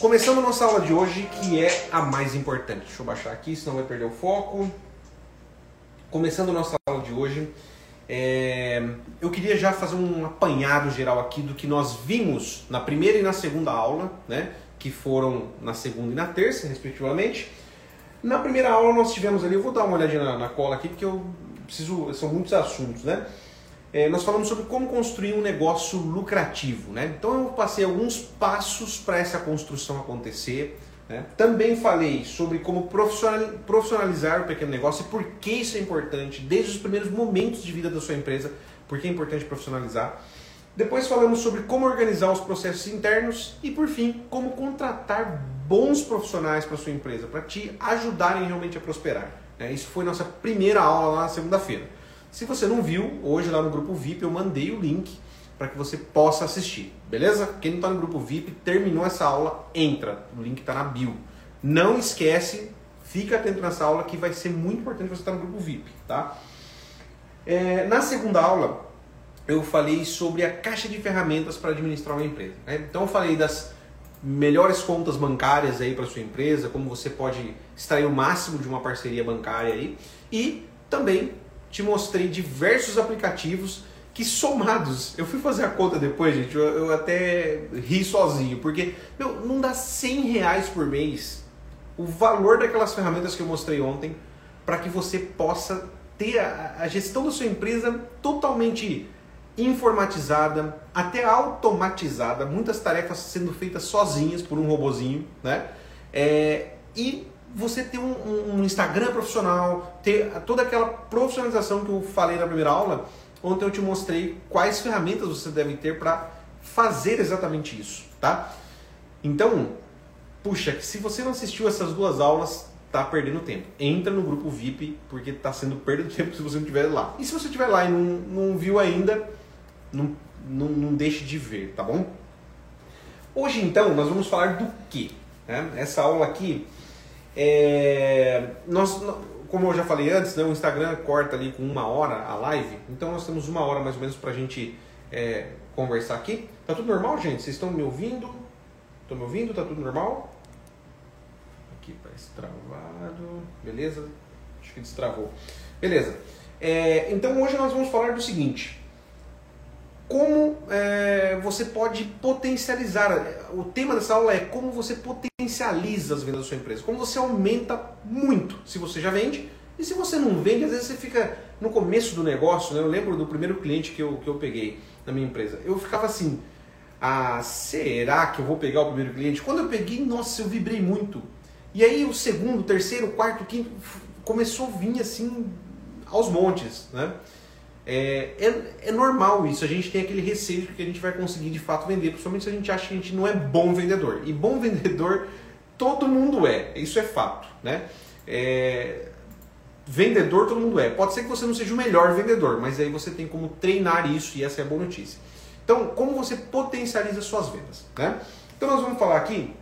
Começando nossa aula de hoje, que é a mais importante. Deixa eu baixar aqui, senão vai perder o foco. Começando a nossa aula de hoje, é... eu queria já fazer um apanhado geral aqui do que nós vimos na primeira e na segunda aula, né? Que foram na segunda e na terça, respectivamente. Na primeira aula nós tivemos ali, eu vou dar uma olhadinha na, na cola aqui, porque eu preciso, são muitos assuntos, né? É, nós falamos sobre como construir um negócio lucrativo, né? Então eu passei alguns passos para essa construção acontecer. Né? Também falei sobre como profissionalizar o pequeno negócio e por que isso é importante desde os primeiros momentos de vida da sua empresa, por que é importante profissionalizar. Depois falamos sobre como organizar os processos internos e por fim como contratar bons profissionais para sua empresa para te ajudarem realmente a prosperar. Né? Isso foi nossa primeira aula lá na segunda-feira. Se você não viu, hoje lá no grupo VIP eu mandei o link para que você possa assistir, beleza? Quem não está no grupo VIP, terminou essa aula, entra, o link está na bio. Não esquece, fica atento nessa aula que vai ser muito importante você estar no grupo VIP, tá? É, na segunda aula, eu falei sobre a caixa de ferramentas para administrar uma empresa. Né? Então eu falei das melhores contas bancárias aí para sua empresa, como você pode extrair o máximo de uma parceria bancária aí e também te mostrei diversos aplicativos que somados, eu fui fazer a conta depois, gente, eu, eu até ri sozinho, porque meu, não dá 100 reais por mês o valor daquelas ferramentas que eu mostrei ontem para que você possa ter a, a, gestão da sua empresa totalmente informatizada, até automatizada, muitas tarefas sendo feitas sozinhas por um robozinho, né? É, e você ter um, um, Instagram profissional, ter toda aquela profissionalização que eu falei na primeira aula, ontem eu te mostrei quais ferramentas você deve ter para fazer exatamente isso, tá? Então, puxa, se você não assistiu essas duas aulas, tá perdendo tempo. Entra no grupo VIP, porque tá sendo perda de tempo se você não estiver lá. E se você estiver lá e não, não viu ainda, não, não, não deixe de ver, tá bom? Hoje então nós vamos falar do que? Né? Essa aula aqui é, nós, como eu já falei antes, né, o Instagram corta ali com uma hora a live, então nós temos uma hora mais ou menos para a gente é, conversar aqui. Tá tudo normal, gente? Vocês estão me ouvindo? Estão me ouvindo? Tá tudo normal? Aqui parece travado. Beleza? Acho que destravou. Beleza. É, então hoje nós vamos falar do seguinte como é, você pode potencializar. O tema dessa aula é como você potencializa as vendas da sua empresa. Como você aumenta muito se você já vende. E se você não vende, às vezes você fica no começo do negócio. Né? Eu lembro do primeiro cliente que eu, que eu peguei na minha empresa. Eu ficava assim: ah, será que eu vou pegar o primeiro cliente? Quando eu peguei, nossa, eu vibrei muito. E aí o segundo, terceiro, quarto, quinto começou a vir assim aos montes. Né? É, é, é, normal isso, a gente tem aquele receio de que a gente vai conseguir de fato vender, principalmente se a gente acha que a gente não é bom vendedor. E bom vendedor todo mundo é, isso é fato. Né? É, vendedor todo mundo é. Pode ser que você não seja o melhor vendedor, mas aí você tem como treinar isso e essa é a boa notícia. Então, como você potencializa suas vendas? Né? Então, nós vamos falar aqui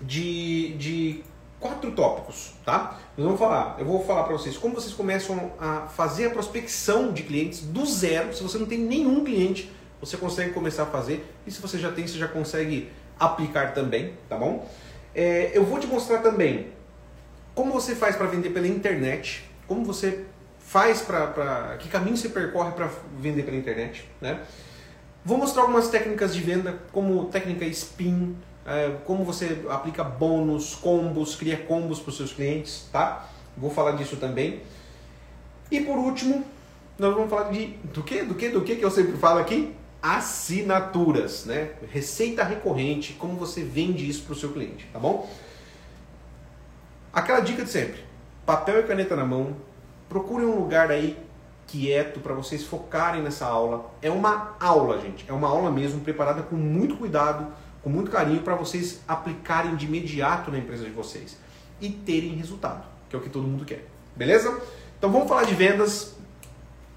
de, de quatro tópicos, tá? Nós vamos falar, eu vou falar para vocês como vocês começam a fazer a prospecção de clientes do zero. Se você não tem nenhum cliente, você consegue começar a fazer. E se você já tem, você já consegue aplicar também, tá bom? É, eu vou te mostrar também como você faz para vender pela internet, como você faz para que caminho você percorre para vender pela internet, né? Vou mostrar algumas técnicas de venda, como técnica spin, como você aplica bônus, combos, cria combos para os seus clientes, tá? Vou falar disso também. E por último, nós vamos falar de do que, do que, do que que eu sempre falo aqui? Assinaturas, né? Receita recorrente, como você vende isso para o seu cliente, tá bom? Aquela dica de sempre: papel e caneta na mão. Procure um lugar aí quieto para vocês focarem nessa aula. É uma aula, gente. É uma aula mesmo, preparada com muito cuidado com muito carinho para vocês aplicarem de imediato na empresa de vocês e terem resultado, que é o que todo mundo quer. Beleza? Então vamos falar de vendas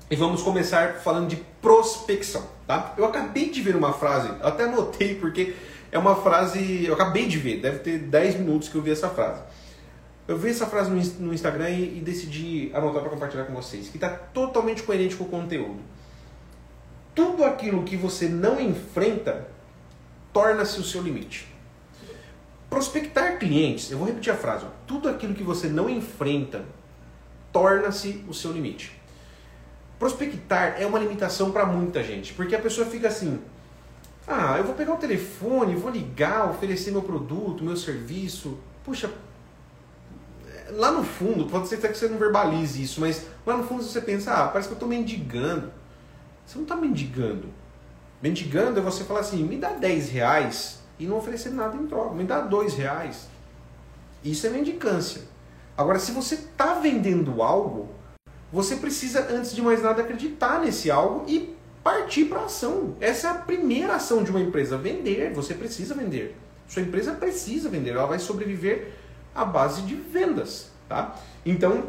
e vamos começar falando de prospecção, tá? Eu acabei de ver uma frase, até anotei porque é uma frase, eu acabei de ver, deve ter 10 minutos que eu vi essa frase. Eu vi essa frase no Instagram e, e decidi anotar para compartilhar com vocês, que está totalmente coerente com o conteúdo. Tudo aquilo que você não enfrenta torna-se o seu limite. Prospectar clientes, eu vou repetir a frase, ó, tudo aquilo que você não enfrenta torna-se o seu limite. Prospectar é uma limitação para muita gente, porque a pessoa fica assim: ah, eu vou pegar o telefone, vou ligar, oferecer meu produto, meu serviço. Puxa, lá no fundo, pode ser até que você não verbalize isso, mas lá no fundo você pensa: ah, parece que eu estou mendigando. Você não está mendigando. Mendigando é você falar assim: me dá 10 reais e não oferecer nada em troca. Me dá dois reais. Isso é mendicância. Agora, se você está vendendo algo, você precisa, antes de mais nada, acreditar nesse algo e partir para a ação. Essa é a primeira ação de uma empresa: vender. Você precisa vender. Sua empresa precisa vender. Ela vai sobreviver à base de vendas. Tá? Então,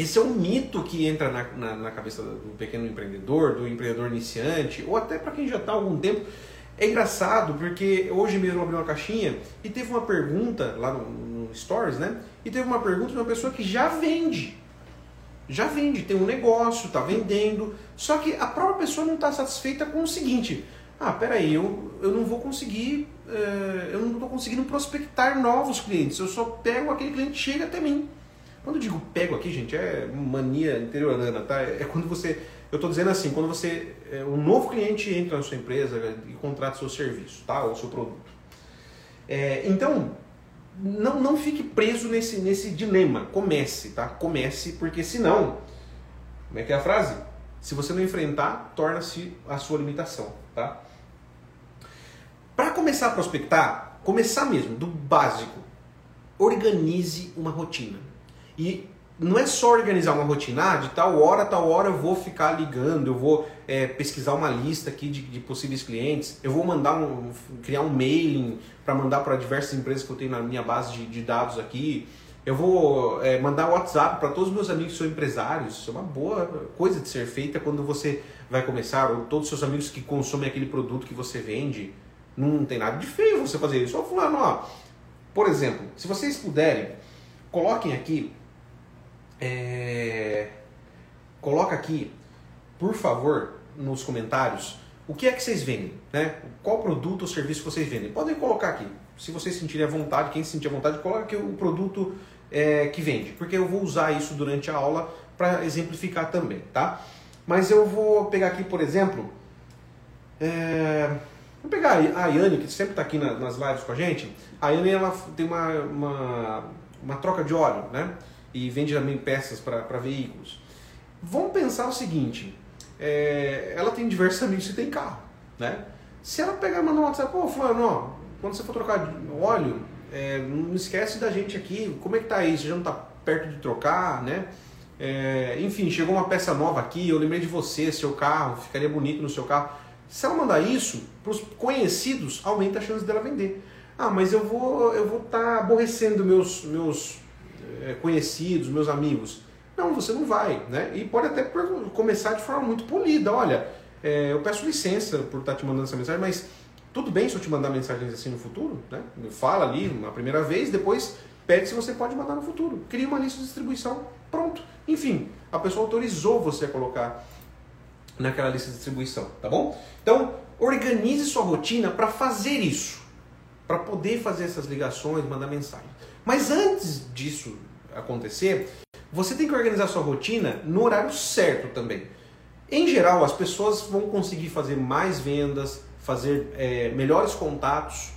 esse é um mito que entra na, na, na cabeça do pequeno empreendedor, do empreendedor iniciante, ou até para quem já está há algum tempo. É engraçado porque hoje mesmo abri uma caixinha e teve uma pergunta lá no, no Stories, né? E teve uma pergunta de uma pessoa que já vende. Já vende, tem um negócio, está vendendo. Só que a própria pessoa não está satisfeita com o seguinte: ah, peraí, eu, eu não vou conseguir, é, eu não estou conseguindo prospectar novos clientes. Eu só pego aquele cliente que chega até mim. Quando eu digo pego aqui, gente, é mania interiorana, tá? É quando você eu estou dizendo assim, quando você, é, um novo cliente entra na sua empresa e contrata seu serviço, tá? Ou seu produto. É, então, não, não fique preso nesse, nesse dilema. Comece, tá? Comece, porque senão, como é que é a frase? Se você não enfrentar, torna-se a sua limitação, tá? Para começar a prospectar, começar mesmo, do básico, organize uma rotina. E não é só organizar uma rotina, ah, de tal hora, tal hora eu vou ficar ligando, eu vou é, pesquisar uma lista aqui de, de, possíveis clientes, eu vou mandar um, criar um mailing para mandar para diversas empresas que eu tenho na minha base de, de dados aqui, eu vou é, mandar WhatsApp para todos os meus amigos que são empresários, isso é uma boa coisa de ser feita quando você vai começar, ou todos os seus amigos que consomem aquele produto que você vende, não tem nada de feio você fazer isso, só fulano, ó, por exemplo, se vocês puderem, coloquem aqui é... Coloca aqui, por favor, nos comentários, o que é que vocês vendem, né? Qual produto ou serviço vocês vendem? Podem colocar aqui. Se vocês sentirem a vontade, quem se sentir a vontade, coloca aqui o produto é, que vende, porque eu vou usar isso durante a aula para exemplificar também, tá? Mas eu vou pegar aqui, por exemplo, é... vou pegar a Yane, que sempre está aqui nas lives com a gente. A Yane ela tem uma, uma, uma troca de óleo, né? E vende também peças para veículos. Vamos pensar o seguinte: é, ela tem diversos amigos que tem carro, né? Se ela pegar e mandar um WhatsApp, pô, Fulano, ó, quando você for trocar óleo, é, não esquece da gente aqui, como é que tá? Você já não tá perto de trocar, né? É, enfim, chegou uma peça nova aqui, eu lembrei de você, seu carro, ficaria bonito no seu carro. Se ela mandar isso, para os conhecidos, aumenta a chance dela vender. Ah, mas eu vou eu vou estar tá aborrecendo meus, meus conhecidos, meus amigos. Não, você não vai, né? E pode até começar de forma muito polida. Olha, é, eu peço licença por estar te mandando essa mensagem, mas tudo bem se eu te mandar mensagens assim no futuro, né? Fala ali uma primeira vez, depois pede se você pode mandar no futuro. Cria uma lista de distribuição, pronto. Enfim, a pessoa autorizou você a colocar naquela lista de distribuição, tá bom? Então, organize sua rotina para fazer isso, para poder fazer essas ligações, mandar mensagem. Mas antes disso acontecer, você tem que organizar sua rotina no horário certo também. Em geral, as pessoas vão conseguir fazer mais vendas, fazer é, melhores contatos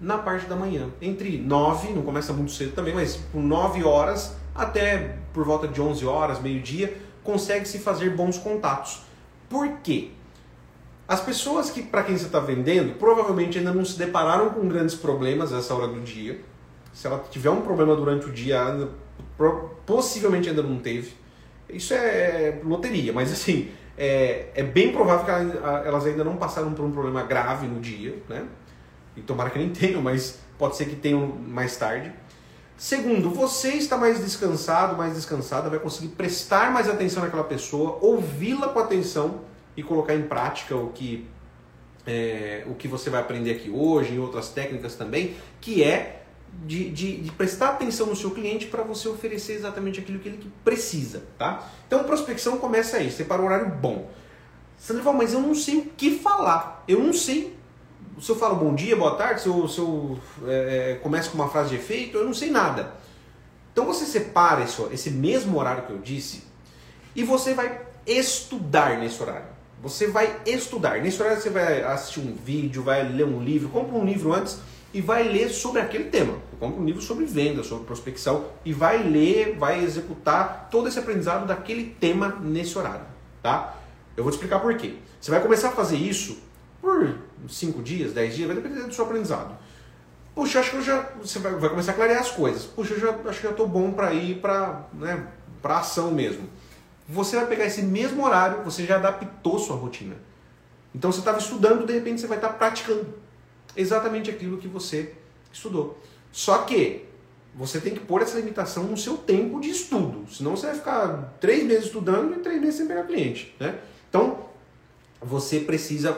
na parte da manhã. Entre 9, não começa muito cedo também, mas por 9 horas até por volta de 11 horas, meio-dia, consegue-se fazer bons contatos. Por quê? As pessoas que para quem você está vendendo provavelmente ainda não se depararam com grandes problemas nessa hora do dia se ela tiver um problema durante o dia, possivelmente ainda não teve. Isso é loteria, mas assim, é, é bem provável que elas ainda não passaram por um problema grave no dia, né? E tomara que nem tenham, mas pode ser que tenham mais tarde. Segundo, você está mais descansado, mais descansada, vai conseguir prestar mais atenção naquela pessoa, ouvi-la com atenção e colocar em prática o que, é, o que você vai aprender aqui hoje, em outras técnicas também, que é de, de, de, prestar atenção no seu cliente para você oferecer exatamente aquilo que ele precisa, tá? Então, prospecção começa aí, separa um horário bom. Sandra fala, mas eu não sei o que falar, eu não sei se eu falo bom dia, boa tarde, se eu, se eu é, é começo com uma frase de efeito, eu não sei nada. Então você separa esse, esse mesmo horário que eu disse e você vai estudar nesse horário. Você vai estudar. Nesse horário você vai assistir um vídeo, vai ler um livro, compra um livro antes e vai ler sobre aquele tema. Compra um livro sobre venda, sobre prospecção e vai ler, vai executar todo esse aprendizado daquele tema nesse horário, tá? Eu vou te explicar por quê. Você vai começar a fazer isso por 5 dias, 10 dias, vai depender do seu aprendizado. Puxa, acho que eu já. Você vai, vai começar a clarear as coisas. Puxa, eu já, acho que já estou bom para ir para né, pra ação mesmo. Você vai pegar esse mesmo horário, você já adaptou sua rotina. Então você estava estudando, de repente você vai estar tá praticando exatamente aquilo que você estudou. Só que você tem que pôr essa limitação no seu tempo de estudo. Senão você vai ficar três meses estudando e três meses sem pegar cliente. Né? Então, você precisa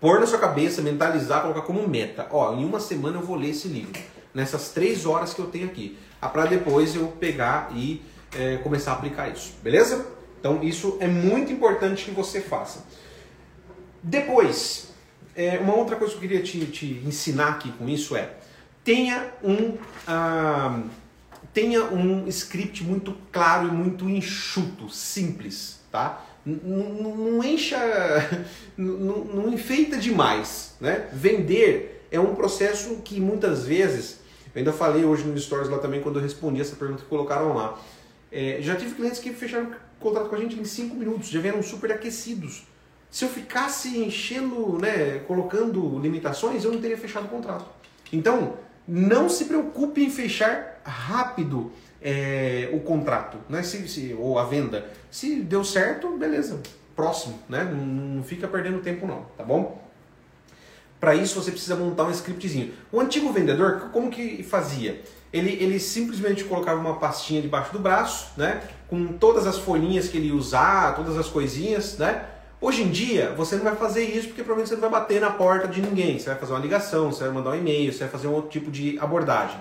pôr na sua cabeça, mentalizar, colocar como meta. Ó, em uma semana eu vou ler esse livro. Nessas três horas que eu tenho aqui. Ah, para depois eu pegar e é, começar a aplicar isso. Beleza? Então isso é muito importante que você faça. Depois, é, uma outra coisa que eu queria te, te ensinar aqui com isso é tenha um ah, tenha um script muito claro e muito enxuto, simples, tá? Não, encha, não, não enfeita demais, né? Vender é um processo que muitas vezes, eu ainda falei hoje no Stories lá também quando eu respondi essa pergunta que colocaram lá. É, já tive clientes que fecharam contrato com a gente em 5 minutos, já vieram super aquecidos. Se eu ficasse enchendo, né, colocando limitações, eu não teria fechado o contrato. Então, não se preocupe em fechar rápido é, o contrato, né? Se, se, ou a venda. Se deu certo, beleza, próximo, né? Não, não fica perdendo tempo não, tá bom? Para isso você precisa montar um scriptzinho. O antigo vendedor, como que fazia? Ele, ele simplesmente colocava uma pastinha debaixo do braço, né? Com todas as folhinhas que ele ia usar, todas as coisinhas, né? Hoje em dia, você não vai fazer isso porque provavelmente você não vai bater na porta de ninguém. Você vai fazer uma ligação, você vai mandar um e-mail, você vai fazer um outro tipo de abordagem.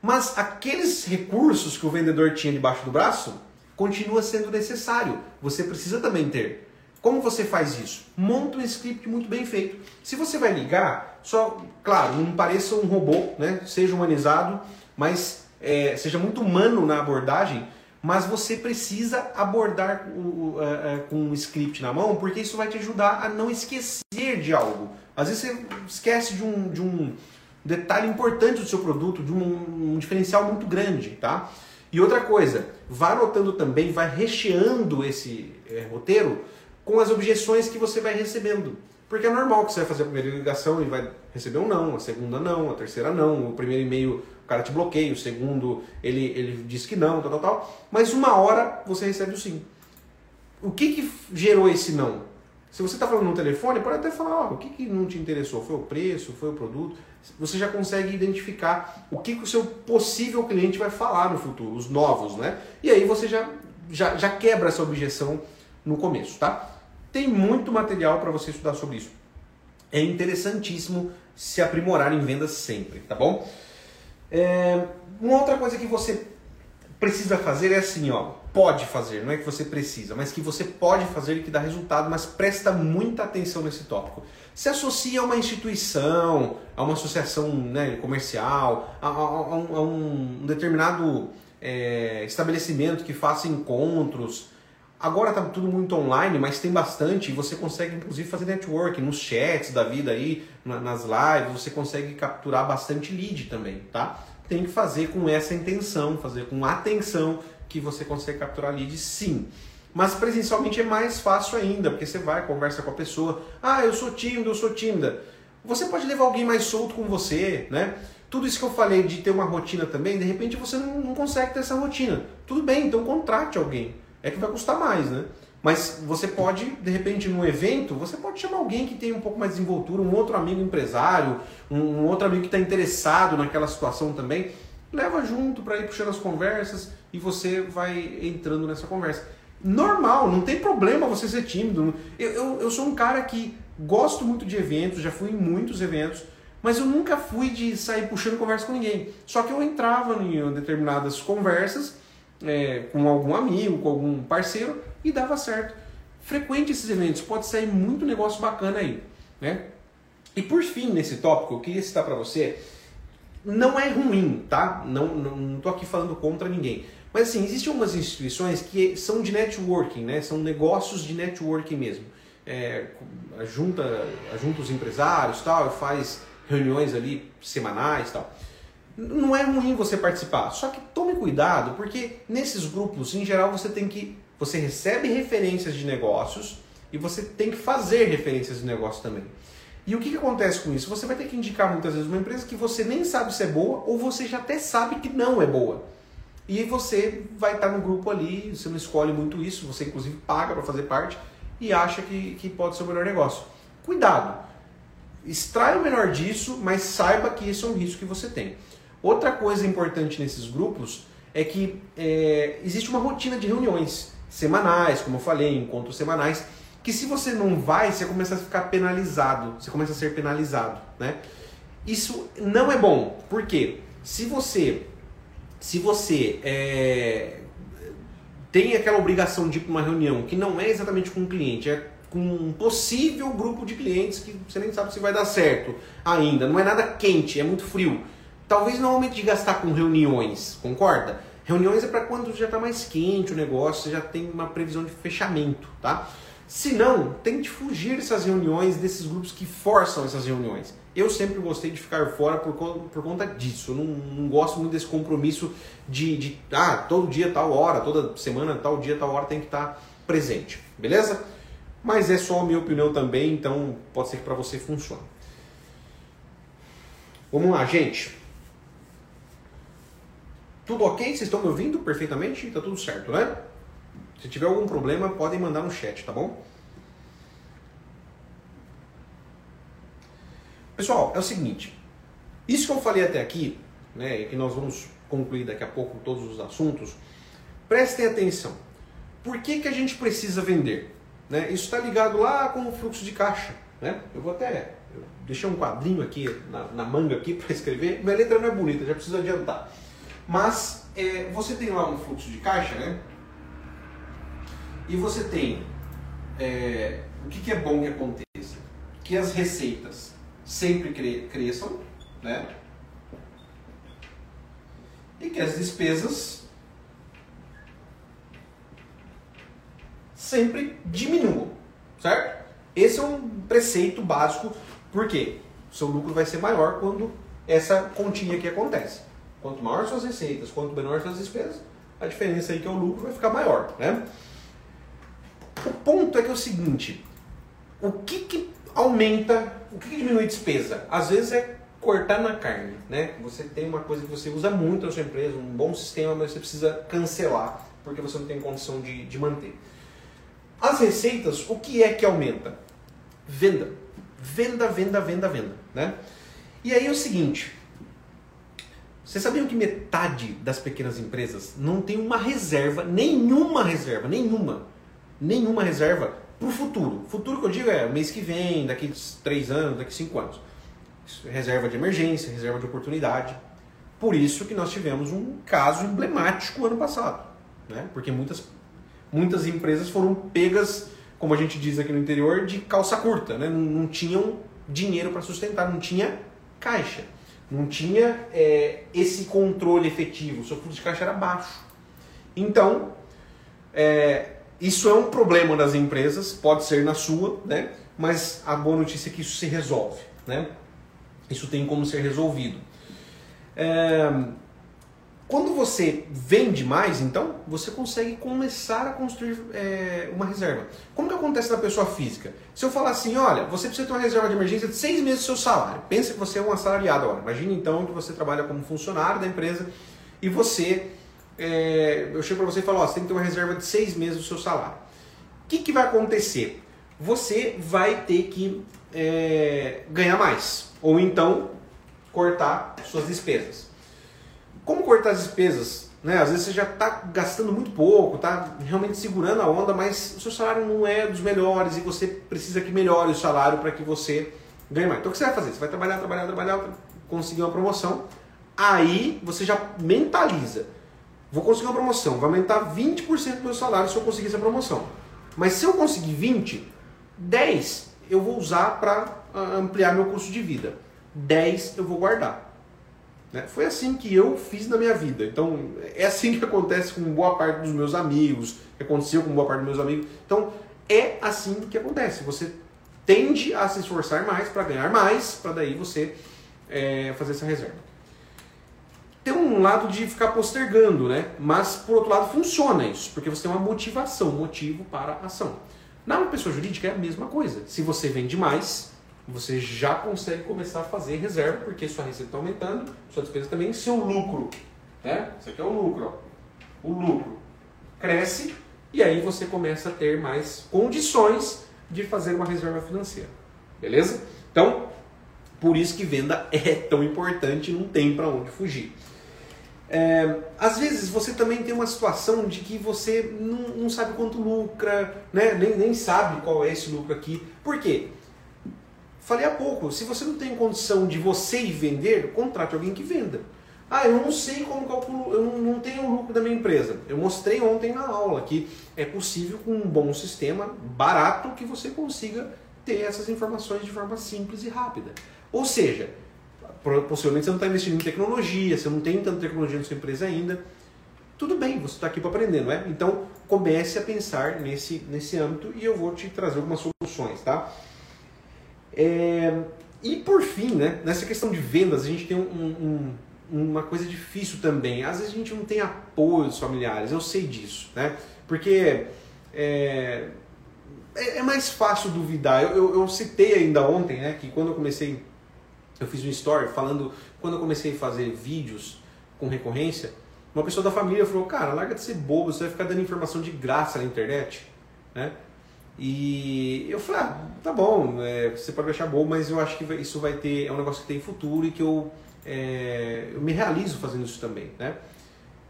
Mas aqueles recursos que o vendedor tinha debaixo do braço continua sendo necessário. Você precisa também ter. Como você faz isso? Monta um script muito bem feito. Se você vai ligar, só, claro, não pareça um robô, né? Seja humanizado, mas é, seja muito humano na abordagem, mas você precisa abordar o, o, é, com um script na mão, porque isso vai te ajudar a não esquecer de algo. Às vezes você esquece de um, de um detalhe importante do seu produto, de um, um diferencial muito grande, tá? E outra coisa, vá anotando também, vai recheando esse é, roteiro com as objeções que você vai recebendo. Porque é normal que você vai fazer a primeira ligação e vai receber um não, a segunda não, a terceira não, o primeiro e-mail o cara te bloqueia, o segundo ele, ele diz que não, tal, tal, tal. Mas uma hora você recebe o sim. O que, que gerou esse não? Se você está falando no telefone, pode até falar, o que, que não te interessou? Foi o preço, foi o produto? Você já consegue identificar o que, que o seu possível cliente vai falar no futuro, os novos, né? E aí você já, já, já quebra essa objeção no começo, tá? Tem muito material para você estudar sobre isso. É interessantíssimo se aprimorar em vendas sempre, tá bom? É, uma outra coisa que você precisa fazer é assim, ó, pode fazer, não é que você precisa, mas que você pode fazer e que dá resultado, mas presta muita atenção nesse tópico. Se associa a uma instituição, a uma associação né, comercial, a, a, a, um, a um, determinado é, estabelecimento que faça encontros. Agora tá tudo muito online, mas tem bastante e você consegue inclusive fazer networking nos chats da vida aí, nas lives, você consegue capturar bastante lead também, tá? Tem que fazer com essa intenção, fazer com atenção que você consegue capturar lead sim. Mas presencialmente é mais fácil ainda, porque você vai, conversa com a pessoa. Ah, eu sou tímido, eu sou tímida. Você pode levar alguém mais solto com você, né? Tudo isso que eu falei de ter uma rotina também, de repente você não, não consegue ter essa rotina. Tudo bem, então contrate alguém. É que vai custar mais, né? Mas você pode, de repente, num evento, você pode chamar alguém que tem um pouco mais de desenvoltura, um outro amigo empresário, um outro amigo que está interessado naquela situação também. Leva junto para ir puxando as conversas e você vai entrando nessa conversa. Normal, não tem problema você ser tímido. Eu, eu, eu sou um cara que gosto muito de eventos, já fui em muitos eventos, mas eu nunca fui de sair puxando conversa com ninguém. Só que eu entrava em determinadas conversas é, com algum amigo, com algum parceiro e dava certo. Frequente esses eventos, pode sair muito negócio bacana aí. Né? E por fim, nesse tópico, eu queria citar para você, não é ruim, tá? Não, não, não aqui falando contra ninguém. Mas assim, existem algumas instituições que são de networking, né? São negócios de networking mesmo. É, junta, junta os empresários tal, faz reuniões ali semanais tal. Não é ruim você participar, só que tome cuidado, porque nesses grupos, em geral, você tem que. Você recebe referências de negócios e você tem que fazer referências de negócio também. E o que, que acontece com isso? Você vai ter que indicar muitas vezes uma empresa que você nem sabe se é boa ou você já até sabe que não é boa. E você vai estar no grupo ali, você não escolhe muito isso, você inclusive paga para fazer parte e acha que, que pode ser o melhor negócio. Cuidado! Extrai o melhor disso, mas saiba que isso é um risco que você tem. Outra coisa importante nesses grupos é que é, existe uma rotina de reuniões semanais, como eu falei, encontros semanais, que se você não vai, você começa a ficar penalizado, você começa a ser penalizado, né? Isso não é bom, porque se você se você é, tem aquela obrigação de ir para uma reunião que não é exatamente com um cliente, é com um possível grupo de clientes que você nem sabe se vai dar certo ainda, não é nada quente, é muito frio. Talvez não aumente de gastar com reuniões, concorda? Reuniões é para quando já está mais quente o negócio, já tem uma previsão de fechamento, tá? Se não, tente fugir dessas reuniões, desses grupos que forçam essas reuniões. Eu sempre gostei de ficar fora por, por conta disso. Eu não, não gosto muito desse compromisso de, de, ah, todo dia, tal hora, toda semana, tal dia, tal hora tem que estar presente. Beleza? Mas é só a minha opinião também, então pode ser que para você funcione. Vamos lá, gente. Tudo ok? Vocês estão me ouvindo perfeitamente? Tá tudo certo, né? Se tiver algum problema, podem mandar no chat, tá bom? Pessoal, é o seguinte. Isso que eu falei até aqui, né, e que nós vamos concluir daqui a pouco todos os assuntos, prestem atenção. Por que, que a gente precisa vender? Né? Isso está ligado lá com o fluxo de caixa. Né? Eu vou até eu deixei um quadrinho aqui na, na manga aqui para escrever. Minha letra não é bonita, já preciso adiantar. Mas é, você tem lá um fluxo de caixa, né? E você tem é, o que, que, é bom que aconteça? Que as receitas sempre cre cresçam, né? E que as despesas sempre diminuam, certo? Esse é um preceito básico, porque seu lucro vai ser maior quando essa continha aqui acontece. Quanto maior suas receitas, quanto menor suas despesas, a diferença aí que é o lucro vai ficar maior, né? O ponto é que é o seguinte, o que, que aumenta, o que, que diminui despesa? Às vezes é cortar na carne, né? Você tem uma coisa que você usa muito na sua empresa, um bom sistema, mas você precisa cancelar, porque você não tem condição de, de manter. As receitas, o que é que aumenta? Venda. Venda, venda, venda, venda, né? E aí é o seguinte, vocês sabiam que metade das pequenas empresas não tem uma reserva, nenhuma reserva, nenhuma, nenhuma reserva para o futuro. Futuro que eu digo é mês que vem, daqui três anos, daqui cinco anos. Reserva de emergência, reserva de oportunidade. Por isso que nós tivemos um caso emblemático ano passado. Né? Porque muitas, muitas empresas foram pegas, como a gente diz aqui no interior, de calça curta. Né? Não, não tinham dinheiro para sustentar, não tinha caixa. Não tinha é, esse controle efetivo. O seu fluxo de caixa era baixo. Então, é, isso é um problema das empresas, pode ser na sua, né? mas a boa notícia é que isso se resolve. Né? Isso tem como ser resolvido. É... Quando você vende mais, então, você consegue começar a construir é, uma reserva. Como que acontece na pessoa física? Se eu falar assim, olha, você precisa ter uma reserva de emergência de seis meses do seu salário. Pense que você é um assalariado agora. Imagine então que você trabalha como funcionário da empresa e você é, eu chego para você e falo, ó, você tem que ter uma reserva de seis meses do seu salário. O que, que vai acontecer? Você vai ter que é, ganhar mais, ou então cortar suas despesas. Como cortar as despesas? Né? Às vezes você já está gastando muito pouco, está realmente segurando a onda, mas o seu salário não é dos melhores e você precisa que melhore o salário para que você ganhe mais. Então o que você vai fazer? Você vai trabalhar, trabalhar, trabalhar, conseguir uma promoção. Aí você já mentaliza Vou conseguir uma promoção, vai aumentar 20% do meu salário se eu conseguir essa promoção. Mas se eu conseguir 20, 10 eu vou usar para ampliar meu custo de vida. 10 eu vou guardar. Né? Foi assim que eu fiz na minha vida. Então, é assim que acontece com boa parte dos meus amigos, que aconteceu com boa parte dos meus amigos. Então, é assim que acontece. Você tende a se esforçar mais para ganhar mais, para daí você é, fazer essa reserva. Tem um lado de ficar postergando, né? Mas por outro lado funciona isso, porque você tem uma motivação, motivo para a ação. Na pessoa jurídica é a mesma coisa. Se você vende mais, você já consegue começar a fazer reserva, porque sua receita está aumentando, sua despesa também, seu lucro. Né? Isso aqui é o lucro. Ó. O lucro cresce e aí você começa a ter mais condições de fazer uma reserva financeira. Beleza? Então, por isso que venda é tão importante, não tem para onde fugir. É, às vezes você também tem uma situação de que você não, não sabe quanto lucra, né? nem, nem sabe qual é esse lucro aqui. Por quê? Falei há pouco, se você não tem condição de você ir vender, contrate alguém que venda. Ah, eu não sei como calculo, eu não, tenho o lucro da minha empresa. Eu mostrei ontem na aula que é possível com um bom sistema, barato, que você consiga ter essas informações de forma simples e rápida. Ou seja, possivelmente você não está investindo em tecnologia, você não tem tanta tecnologia na sua empresa ainda. Tudo bem, você está aqui para aprender, não é? Então comece a pensar nesse, nesse âmbito e eu vou te trazer algumas soluções, tá? É, e por fim, né, nessa questão de vendas, a gente tem um, um, uma coisa difícil também. Às vezes a gente não tem apoio dos familiares, eu sei disso, né? Porque é, é, é mais fácil duvidar. Eu, eu, eu citei ainda ontem, né, que quando eu comecei eu fiz um story falando, quando eu comecei a fazer vídeos com recorrência, uma pessoa da família falou, cara, larga de ser bobo, você vai ficar dando informação de graça na internet, né? E eu falei, ah, tá bom, é, você pode achar bobo, mas eu acho que isso vai ter, é um negócio que tem futuro e que eu, é, eu me realizo fazendo isso também, né?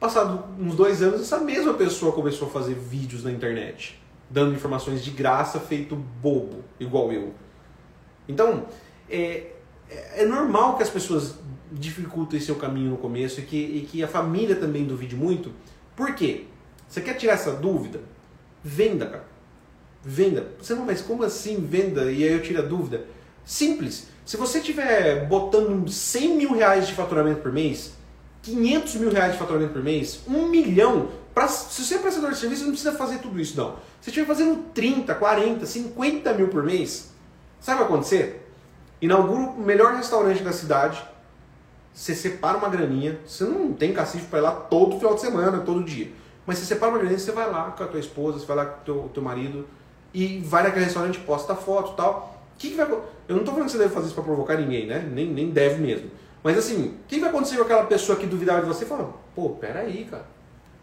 Passado uns dois anos, essa mesma pessoa começou a fazer vídeos na internet, dando informações de graça, feito bobo, igual eu. Então, é, é, é normal que as pessoas dificultem seu caminho no começo e que, e que a família também duvide muito. Por quê? Você quer tirar essa dúvida? Venda, cara. Venda. Você não, mas como assim venda? E aí eu tiro a dúvida. Simples. Se você estiver botando 100 mil reais de faturamento por mês, 500 mil reais de faturamento por mês, 1 milhão, pra, se você é prestador de serviço, não precisa fazer tudo isso, não. Se estiver fazendo 30, 40, 50 mil por mês, sabe o que vai acontecer? inaugura o melhor restaurante da cidade, você separa uma graninha, você não tem cacife para ir lá todo final de semana, todo dia. Mas você separa uma graninha, você vai lá com a tua esposa, você vai lá com o teu, teu marido e vai naquele restaurante, posta foto e tal. Que que vai, eu não estou falando que você deve fazer isso para provocar ninguém, né? Nem, nem deve mesmo. Mas assim, o que vai acontecer com aquela pessoa que duvidava de você e fala, pô, peraí, cara.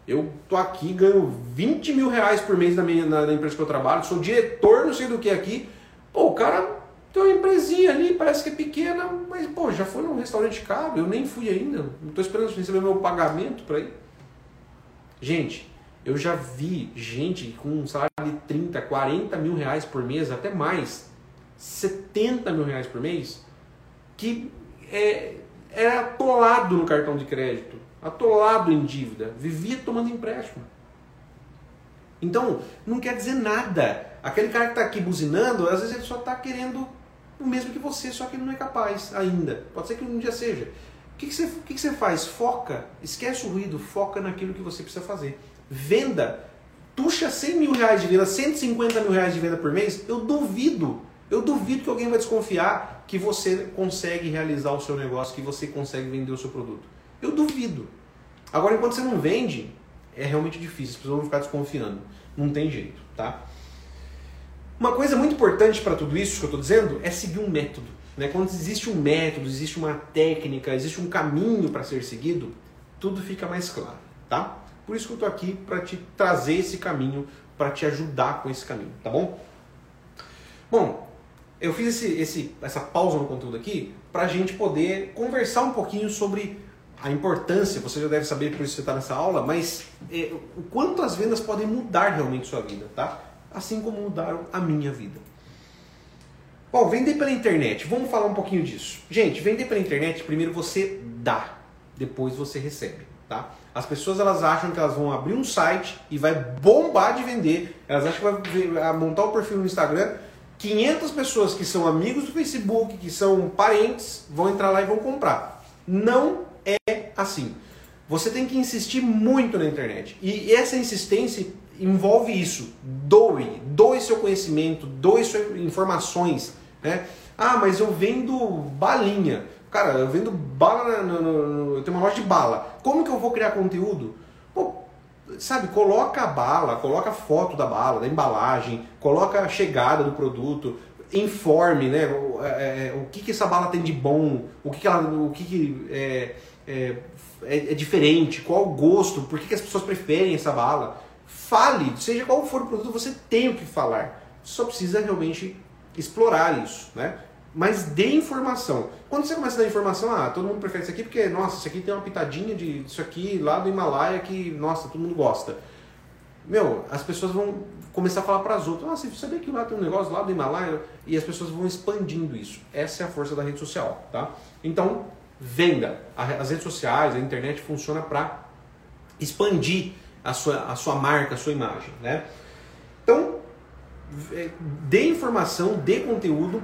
Eu tô aqui, ganho 20 mil reais por mês na, minha, na, na empresa que eu trabalho, sou diretor, não sei do que aqui. Pô, o cara tem uma empresinha ali, parece que é pequena, mas pô, já foi num restaurante caro, eu nem fui ainda, não estou esperando receber meu pagamento para ir. Gente, eu já vi gente com um salário de 30, 40 mil reais por mês, até mais, 70 mil reais por mês, que é, era é atolado no cartão de crédito, atolado em dívida, vivia tomando empréstimo. Então, não quer dizer nada. Aquele cara que está aqui buzinando, às vezes ele só está querendo o mesmo que você, só que ele não é capaz ainda. Pode ser que um dia seja. O que, que, você, que, que você faz? Foca, esquece o ruído, foca naquilo que você precisa fazer. Venda. Tuxa 100 mil reais de venda, 150 mil reais de venda por mês, eu duvido. Eu duvido que alguém vai desconfiar que você consegue realizar o seu negócio, que você consegue vender o seu produto. Eu duvido. Agora, enquanto você não vende, é realmente difícil, as pessoas vão ficar desconfiando. Não tem jeito, tá? Uma coisa muito importante para tudo isso que eu estou dizendo é seguir um método. Né? Quando existe um método, existe uma técnica, existe um caminho para ser seguido, tudo fica mais claro, tá? Por isso que eu estou aqui para te trazer esse caminho, para te ajudar com esse caminho, tá bom? Bom, eu fiz esse, esse, essa pausa no conteúdo aqui para a gente poder conversar um pouquinho sobre a importância, você já deve saber por isso você está nessa aula, mas é, o quanto as vendas podem mudar realmente sua vida, tá? assim como mudaram a minha vida. Bom, vender pela internet, vamos falar um pouquinho disso. Gente, vender pela internet, primeiro você dá, depois você recebe, tá? As pessoas elas acham que elas vão abrir um site e vai bombar de vender. Elas acham que vai montar o um perfil no Instagram 500 pessoas que são amigos do Facebook, que são parentes, vão entrar lá e vão comprar. Não é assim. Você tem que insistir muito na internet. E essa insistência envolve isso. Doe, doe seu conhecimento, doe suas informações. Né? Ah, mas eu vendo balinha. Cara, eu vendo bala, no, no, no, eu tenho uma loja de bala. Como que eu vou criar conteúdo? Pô, sabe, coloca a bala, coloca a foto da bala, da embalagem, coloca a chegada do produto, informe, né, o, é, é, o que, que essa bala tem de bom, o que, que ela, o que, que é, é, é, é diferente, qual o gosto, por que, que as pessoas preferem essa bala. Fale, seja qual for o produto, você tem o que falar. Só precisa realmente explorar isso, né? Mas dê informação. Quando você começa a dar informação, ah, todo mundo prefere isso aqui porque, nossa, isso aqui tem uma pitadinha de isso aqui lá do Himalaia que, nossa, todo mundo gosta. Meu, as pessoas vão começar a falar para as outras, ah, você sabia que lá tem um negócio lá do Himalaia? E as pessoas vão expandindo isso. Essa é a força da rede social, tá? Então, venda. As redes sociais, a internet funciona para expandir a sua, a sua marca, a sua imagem, né? Então, é, dê informação, dê conteúdo,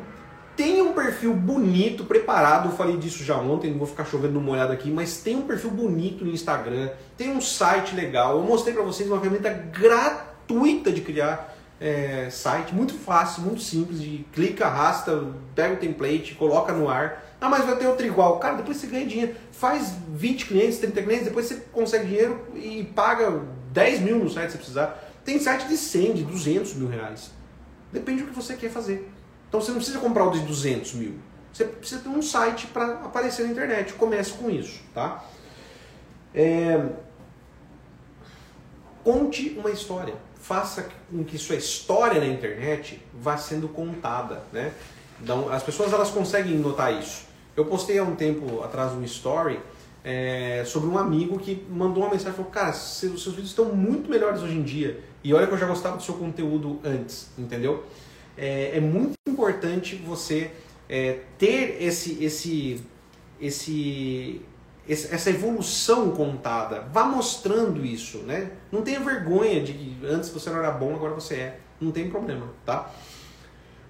tenha um perfil bonito, preparado. Eu falei disso já ontem, não vou ficar chovendo numa olhada aqui, mas tem um perfil bonito no Instagram, tem um site legal. Eu mostrei para vocês uma ferramenta gratuita de criar é, site, muito fácil, muito simples. De clica, arrasta, pega o template, coloca no ar. Ah, mas vai ter outro igual. Cara, depois você ganha dinheiro. Faz 20 clientes, 30 clientes, depois você consegue dinheiro e paga 10 mil no site se precisar. Tem site de 100, de 200 mil reais. Depende do que você quer fazer. Então você não precisa comprar o de 200 mil. Você precisa ter um site para aparecer na internet. Comece com isso, tá? É... Conte uma história. Faça com que sua história na internet vá sendo contada, né? Então, as pessoas elas conseguem notar isso. Eu postei há um tempo atrás um story é, sobre um amigo que mandou uma mensagem e falou: Cara, seus, seus vídeos estão muito melhores hoje em dia. E olha que eu já gostava do seu conteúdo antes, entendeu? É, é muito importante você é, ter esse, esse, esse, essa evolução contada. Vá mostrando isso, né? Não tenha vergonha de que antes você não era bom, agora você é. Não tem problema, tá?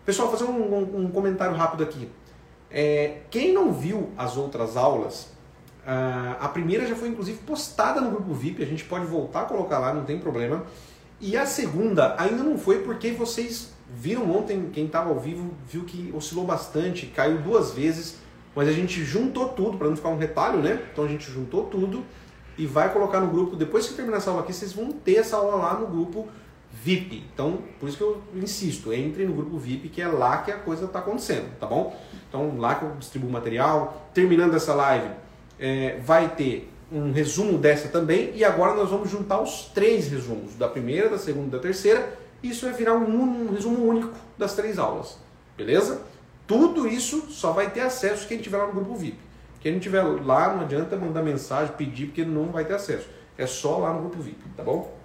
Pessoal, fazer um, um, um comentário rápido aqui. É, quem não viu as outras aulas, a primeira já foi inclusive postada no grupo VIP, a gente pode voltar a colocar lá, não tem problema. E a segunda ainda não foi porque vocês viram ontem, quem estava ao vivo viu que oscilou bastante, caiu duas vezes, mas a gente juntou tudo para não ficar um retalho, né? Então a gente juntou tudo e vai colocar no grupo. Depois que terminar essa aula aqui, vocês vão ter essa aula lá no grupo VIP. Então, por isso que eu insisto, entre no grupo VIP, que é lá que a coisa está acontecendo, tá bom? Então, lá que eu distribuo material. Terminando essa live, é, vai ter um resumo dessa também. E agora nós vamos juntar os três resumos, da primeira, da segunda e da terceira. Isso vai virar um, um resumo único das três aulas, beleza? Tudo isso só vai ter acesso quem tiver lá no grupo VIP. Quem não tiver lá, não adianta mandar mensagem, pedir, porque não vai ter acesso. É só lá no grupo VIP, tá bom?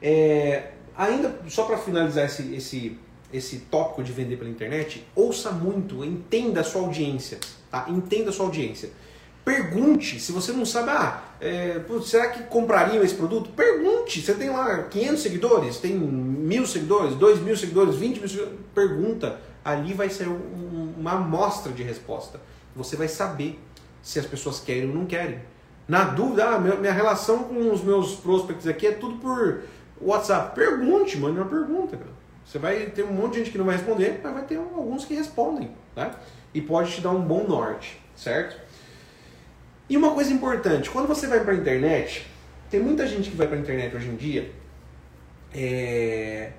É, ainda, só para finalizar esse, esse, esse tópico de vender pela internet, ouça muito, entenda a sua audiência, tá? Entenda a sua audiência. Pergunte, se você não sabe, ah, é, será que comprariam esse produto? Pergunte, você tem lá 500 seguidores, tem mil seguidores, dois mil seguidores, 20 mil seguidores, pergunta, ali vai ser um, uma amostra de resposta. Você vai saber se as pessoas querem ou não querem. Na dúvida, ah, minha, relação com os meus prospects aqui é tudo por WhatsApp. Pergunte, mande uma pergunta. Cara. Você vai ter um monte de gente que não vai responder, mas vai ter alguns que respondem. Tá? E pode te dar um bom norte, certo? E uma coisa importante, quando você vai para a internet, tem muita gente que vai para a internet hoje em dia é,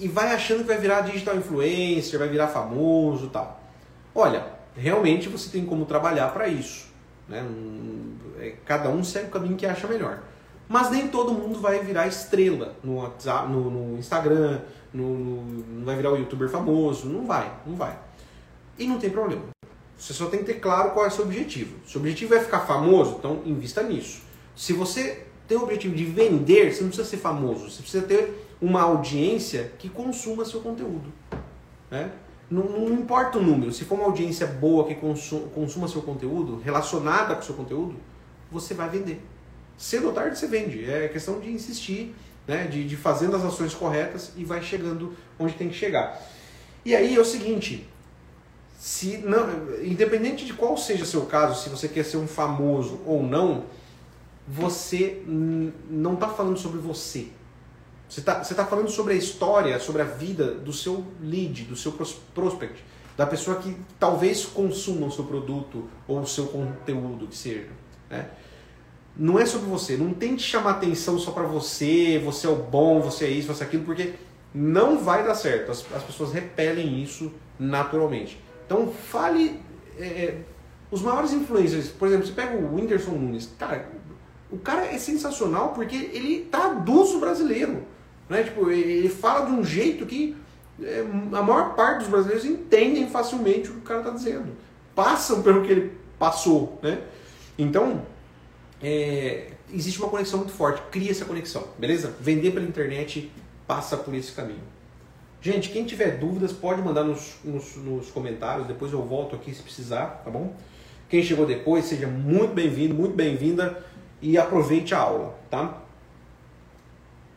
e vai achando que vai virar digital influencer, vai virar famoso tal. Olha, realmente você tem como trabalhar para isso. Né? É, cada um segue o caminho que acha melhor. Mas nem todo mundo vai virar estrela no, WhatsApp, no, no Instagram, no, no, não vai virar o youtuber famoso, não vai, não vai. E não tem problema. Você só tem que ter claro qual é o seu objetivo. Se o objetivo é ficar famoso, então invista nisso. Se você tem o objetivo de vender, você não precisa ser famoso, você precisa ter uma audiência que consuma seu conteúdo. Né? Não, não, importa o número, se for uma audiência boa que consuma, consuma seu conteúdo, relacionada com seu conteúdo, você vai vender cedo ou tarde você vende. É questão de insistir, né? De, de fazendo as ações corretas e vai chegando onde tem que chegar. E aí é o seguinte, se não, independente de qual seja seu caso, se você quer ser um famoso ou não, você não está falando sobre você. Você está você tá falando sobre a história, sobre a vida do seu lead, do seu prospect, da pessoa que talvez consuma o seu produto ou o seu conteúdo, que seja. Né? Não é sobre você. Não tente chamar atenção só para você, você é o bom, você é isso, você é aquilo, porque não vai dar certo. As, as pessoas repelem isso naturalmente. Então fale. É, é, os maiores influencers, por exemplo, você pega o Whindersson Nunes, cara, o cara é sensacional porque ele traduz o brasileiro. Né? Tipo, ele fala de um jeito que é, a maior parte dos brasileiros entendem facilmente o que o cara está dizendo. Passam pelo que ele passou. Né? Então, é, existe uma conexão muito forte. Cria essa conexão, beleza? Vender pela internet passa por esse caminho. Gente, quem tiver dúvidas pode mandar nos, nos, nos, comentários, depois eu volto aqui se precisar, tá bom? Quem chegou depois, seja muito bem-vindo, muito bem-vinda e aproveite a aula, tá?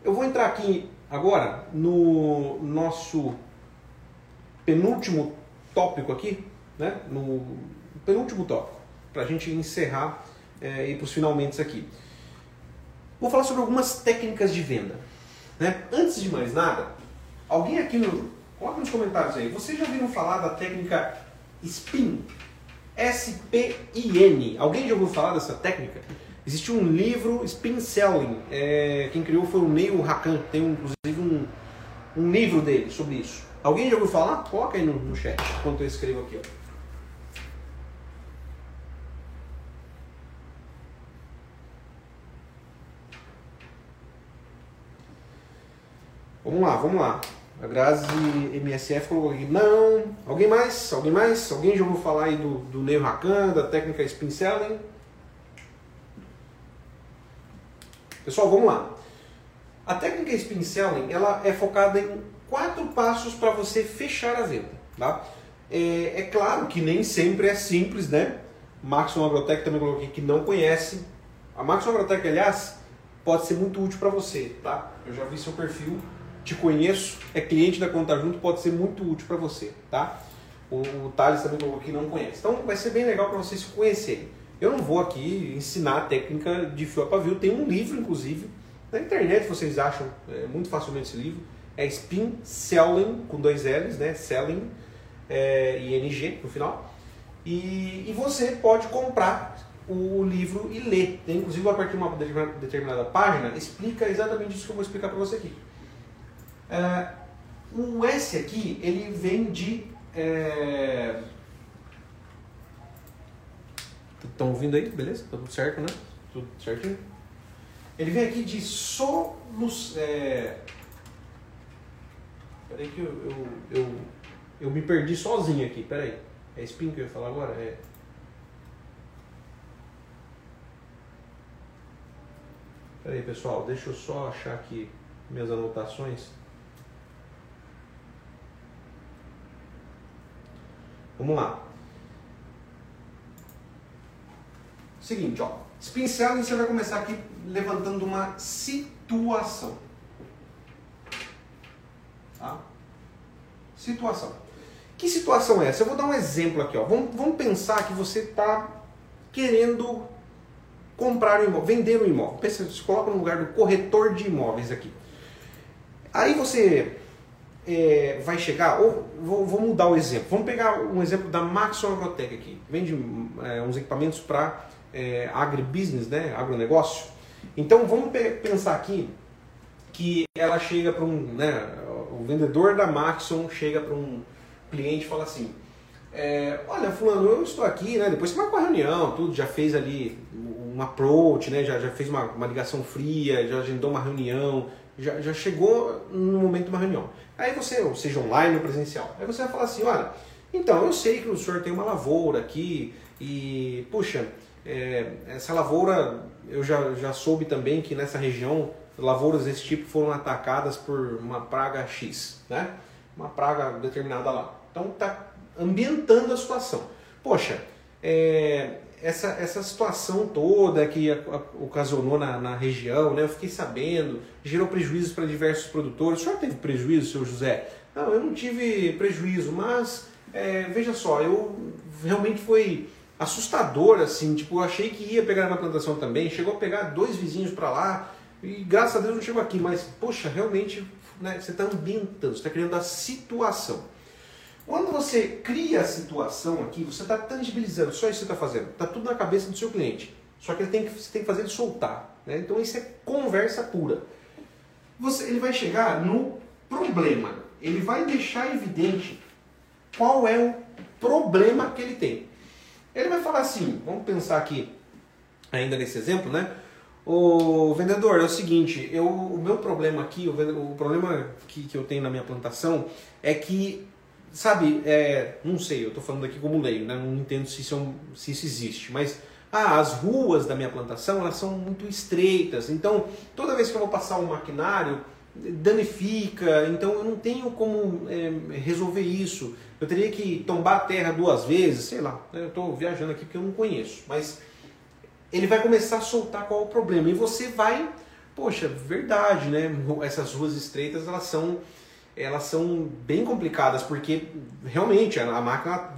Eu vou entrar aqui agora no nosso penúltimo tópico aqui, né? No penúltimo tópico, para a gente encerrar é, e para os finalmente aqui. Vou falar sobre algumas técnicas de venda. Né? Antes de mais nada, Alguém aqui no. Coloca nos comentários aí. Vocês já ouviram falar da técnica SPIN? S-P-I-N. Alguém já ouviu falar dessa técnica? Existe um livro, Spin Selling. É, quem criou foi o Neil Hakan. Tem inclusive um, um livro dele sobre isso. Alguém já ouviu falar? Coloca aí no, no chat enquanto eu escrevo aqui. Ó. Vamos lá, vamos lá. A Grazi MSF colocou aqui, não. Alguém mais? Alguém mais? Alguém já ouviu falar aí do, do Neil Hakan, da técnica Spin Selling? Pessoal, vamos lá. A técnica Spin Selling, ela é focada em quatro passos para você fechar a venda, tá? É, é, claro que nem sempre é simples, né? Maxon Agrotech também coloquei que não conhece. A Maxon Agrotech, aliás, pode ser muito útil para você, tá? Eu já vi seu perfil te conheço, é cliente da Conta Junto, pode ser muito útil para você, tá? O, o Thales também colocou que não conhece. Então vai ser bem legal para vocês se conhecerem. Eu não vou aqui ensinar a técnica de fio a pavio, tem um livro inclusive, na internet vocês acham é, muito facilmente esse livro, é Spin Selling, com dois L's, né? Selling é, e NG no final. E, e você pode comprar o livro e ler. Tem, inclusive, a partir de uma determinada página, explica exatamente isso que eu vou explicar para você aqui. É, o S aqui, ele vem de... Estão é... ouvindo aí? Beleza? Tá tudo certo, né? Tudo certinho? Ele vem aqui de solução... É... Peraí que eu, eu, eu, eu me perdi sozinho aqui, peraí. É spin que eu ia falar agora? É... Peraí pessoal, deixa eu só achar aqui minhas anotações. Vamos lá. Seguinte, ó. Spin selling, você vai começar aqui levantando uma situação. Tá? Situação. Que situação é essa? Eu vou dar um exemplo aqui. Ó. Vamos, vamos pensar que você está querendo comprar um imóvel, vender um imóvel. Pensa, você coloca no lugar do corretor de imóveis aqui. Aí você é, vai chegar, ou vou, vou, mudar o exemplo, vamos pegar um exemplo da Maxon Agrotech aqui, vende é, uns equipamentos para é, agribusiness, né, agronegócio. Então vamos pensar aqui que ela chega para um, né, o vendedor da Maxon chega para um cliente e fala assim, é, olha fulano, eu estou aqui, né, depois você marcou uma reunião, tudo, já fez ali um approach, né, já, já fez uma, uma ligação fria, já agendou uma reunião, já, já chegou no momento de uma reunião. Aí você, ou seja, online ou presencial, aí você vai falar assim, olha, então eu sei que o senhor tem uma lavoura aqui e, puxa, é, essa lavoura, eu já, já soube também que nessa região lavouras desse tipo foram atacadas por uma praga X, né? Uma praga determinada lá. Então tá ambientando a situação. Poxa, é, essa, essa situação toda que ocasionou na, na região, né? eu fiquei sabendo, gerou prejuízos para diversos produtores. O senhor teve prejuízo, seu José? Não, eu não tive prejuízo, mas é, veja só, eu realmente foi assustador, assim, tipo, eu achei que ia pegar na plantação também, chegou a pegar dois vizinhos para lá, e graças a Deus não chegou aqui, mas, poxa, realmente, né, você está ambientando, você está criando a situação. Quando você cria a situação aqui, você está tangibilizando, só isso que você está fazendo. Está tudo na cabeça do seu cliente. Só que ele tem que, você tem que fazer ele soltar. Né? Então isso é conversa pura. Você, ele vai chegar no problema. Ele vai deixar evidente qual é o problema que ele tem. Ele vai falar assim, vamos pensar aqui, ainda nesse exemplo, né? O vendedor, é o seguinte, eu, o meu problema aqui, o, o problema que, que eu tenho na minha plantação é que sabe, é, não sei, eu estou falando aqui como leigo, né? não entendo se isso, é se isso existe, mas ah, as ruas da minha plantação elas são muito estreitas, então toda vez que eu vou passar um maquinário danifica, então eu não tenho como é, resolver isso. Eu teria que tombar a terra duas vezes, sei lá, né? eu estou viajando aqui porque eu não conheço, mas ele vai começar a soltar qual é o problema e você vai, poxa, verdade, né? Essas ruas estreitas elas são elas são bem complicadas, porque realmente a máquina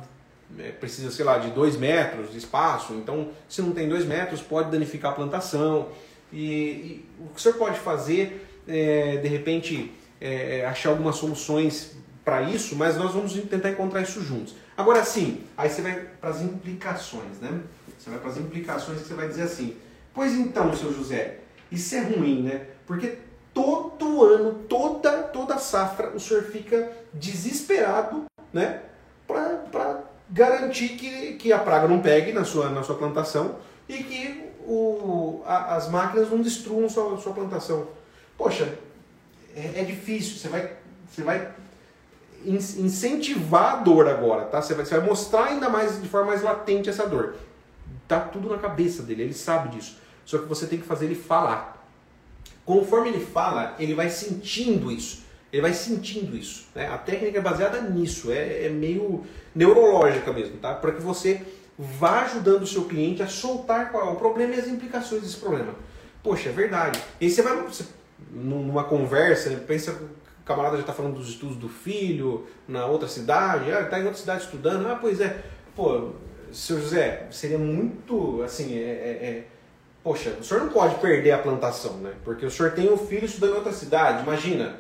é, precisa, sei lá, de 2 metros de espaço, então se não tem 2 metros pode danificar a plantação. E, e, o que o senhor pode fazer, é, de repente, é, é achar algumas soluções para isso, mas nós vamos tentar encontrar isso juntos. Agora sim, aí você vai para as implicações, né? Você vai para as implicações que você vai dizer assim, pois então, seu José, isso é ruim, né? Porque todo ano, toda, toda safra, o senhor fica desesperado, né? Para garantir que, que a praga não pegue na sua, na sua plantação e que o, a, as máquinas não destruam sua, sua plantação. Poxa, é, é difícil, você vai, você vai incentivar a dor agora, tá? Você vai, você vai mostrar ainda mais, de forma mais latente essa dor. Tá tudo na cabeça dele, ele sabe disso. Só que você tem que fazer ele falar. Conforme ele fala, ele vai sentindo isso. Ele vai sentindo isso. Né? A técnica é baseada nisso, é, é meio neurológica mesmo, tá? Para que você vá ajudando o seu cliente a soltar qual é o problema e as implicações desse problema. Poxa, é verdade. E você vai você, numa conversa, pensa que o camarada já está falando dos estudos do filho na outra cidade, ah, está em outra cidade estudando, ah, pois é. Pô, seu José, seria muito, assim, é, é, é poxa, o senhor não pode perder a plantação, né? Porque o senhor tem um filho estudando em outra cidade, imagina.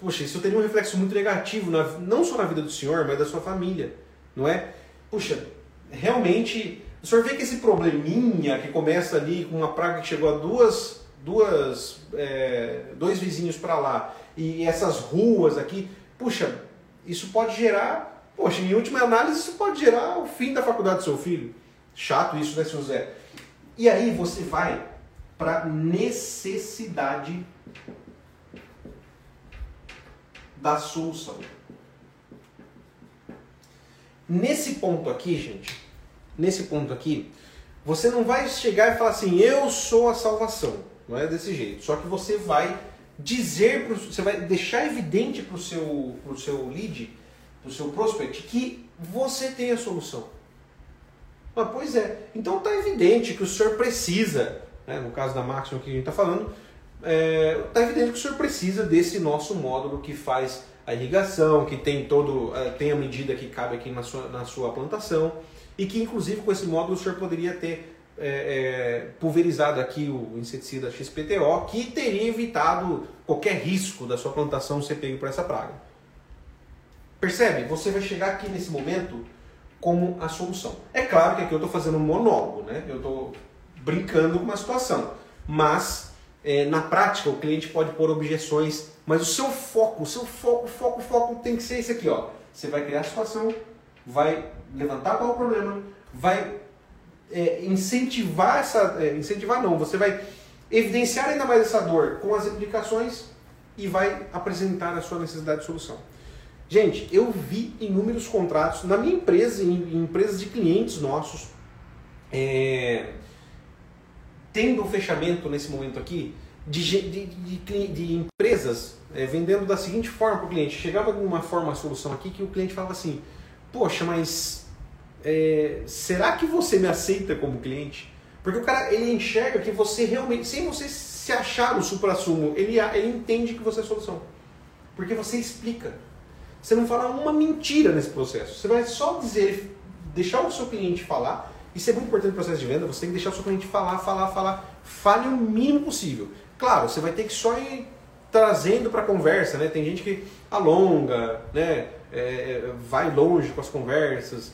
Poxa, isso teria um reflexo muito negativo, na, não só na vida do senhor, mas da sua família, não é? Puxa, realmente, o senhor vê que esse probleminha que começa ali com uma praga que chegou a duas, duas, é, dois vizinhos para lá, e essas ruas aqui, puxa, isso pode gerar, poxa, em última análise, isso pode gerar o fim da faculdade do seu filho. Chato isso, né, seu Zé? E aí você vai para necessidade da solução. Nesse ponto aqui, gente, nesse ponto aqui, você não vai chegar e falar assim, eu sou a salvação. Não é desse jeito. Só que você vai dizer, pro, você vai deixar evidente para o seu, pro seu lead, para o seu prospect, que você tem a solução. Ah, pois é. Então está evidente que o senhor precisa, né, no caso da máxima que a gente está falando, está é, tá evidente que o senhor precisa desse nosso módulo que faz a irrigação, que tem todo, é, tem a medida que cabe aqui na sua, na sua plantação e que inclusive com esse módulo o senhor poderia ter é, é, pulverizado aqui o inseticida XPTO, que teria evitado qualquer risco da sua plantação ser pego por essa praga. Percebe? Você vai chegar aqui nesse momento como a solução. É claro que aqui eu estou fazendo um monólogo, né? eu estou brincando com uma situação, mas é, na prática o cliente pode pôr objeções, mas o seu foco, o seu foco, foco, foco tem que ser esse aqui. Ó. Você vai criar a situação, vai levantar qual o problema, vai é, incentivar essa. É, incentivar não, você vai evidenciar ainda mais essa dor com as implicações e vai apresentar a sua necessidade de solução. Gente, eu vi inúmeros contratos na minha empresa, em, em empresas de clientes nossos, é, tendo o fechamento nesse momento aqui de, de, de, de empresas é, vendendo da seguinte forma para o cliente. Chegava de uma forma a solução aqui que o cliente falava assim, poxa, mas é, será que você me aceita como cliente? Porque o cara ele enxerga que você realmente, sem você se achar o supra-sumo, ele, ele entende que você é a solução. Porque você explica. Você não fala uma mentira nesse processo. Você vai só dizer, deixar o seu cliente falar. Isso é muito importante no processo de venda. Você tem que deixar o seu cliente falar, falar, falar. Fale o mínimo possível. Claro, você vai ter que só ir trazendo para a conversa, né? Tem gente que alonga, né? É, vai longe com as conversas,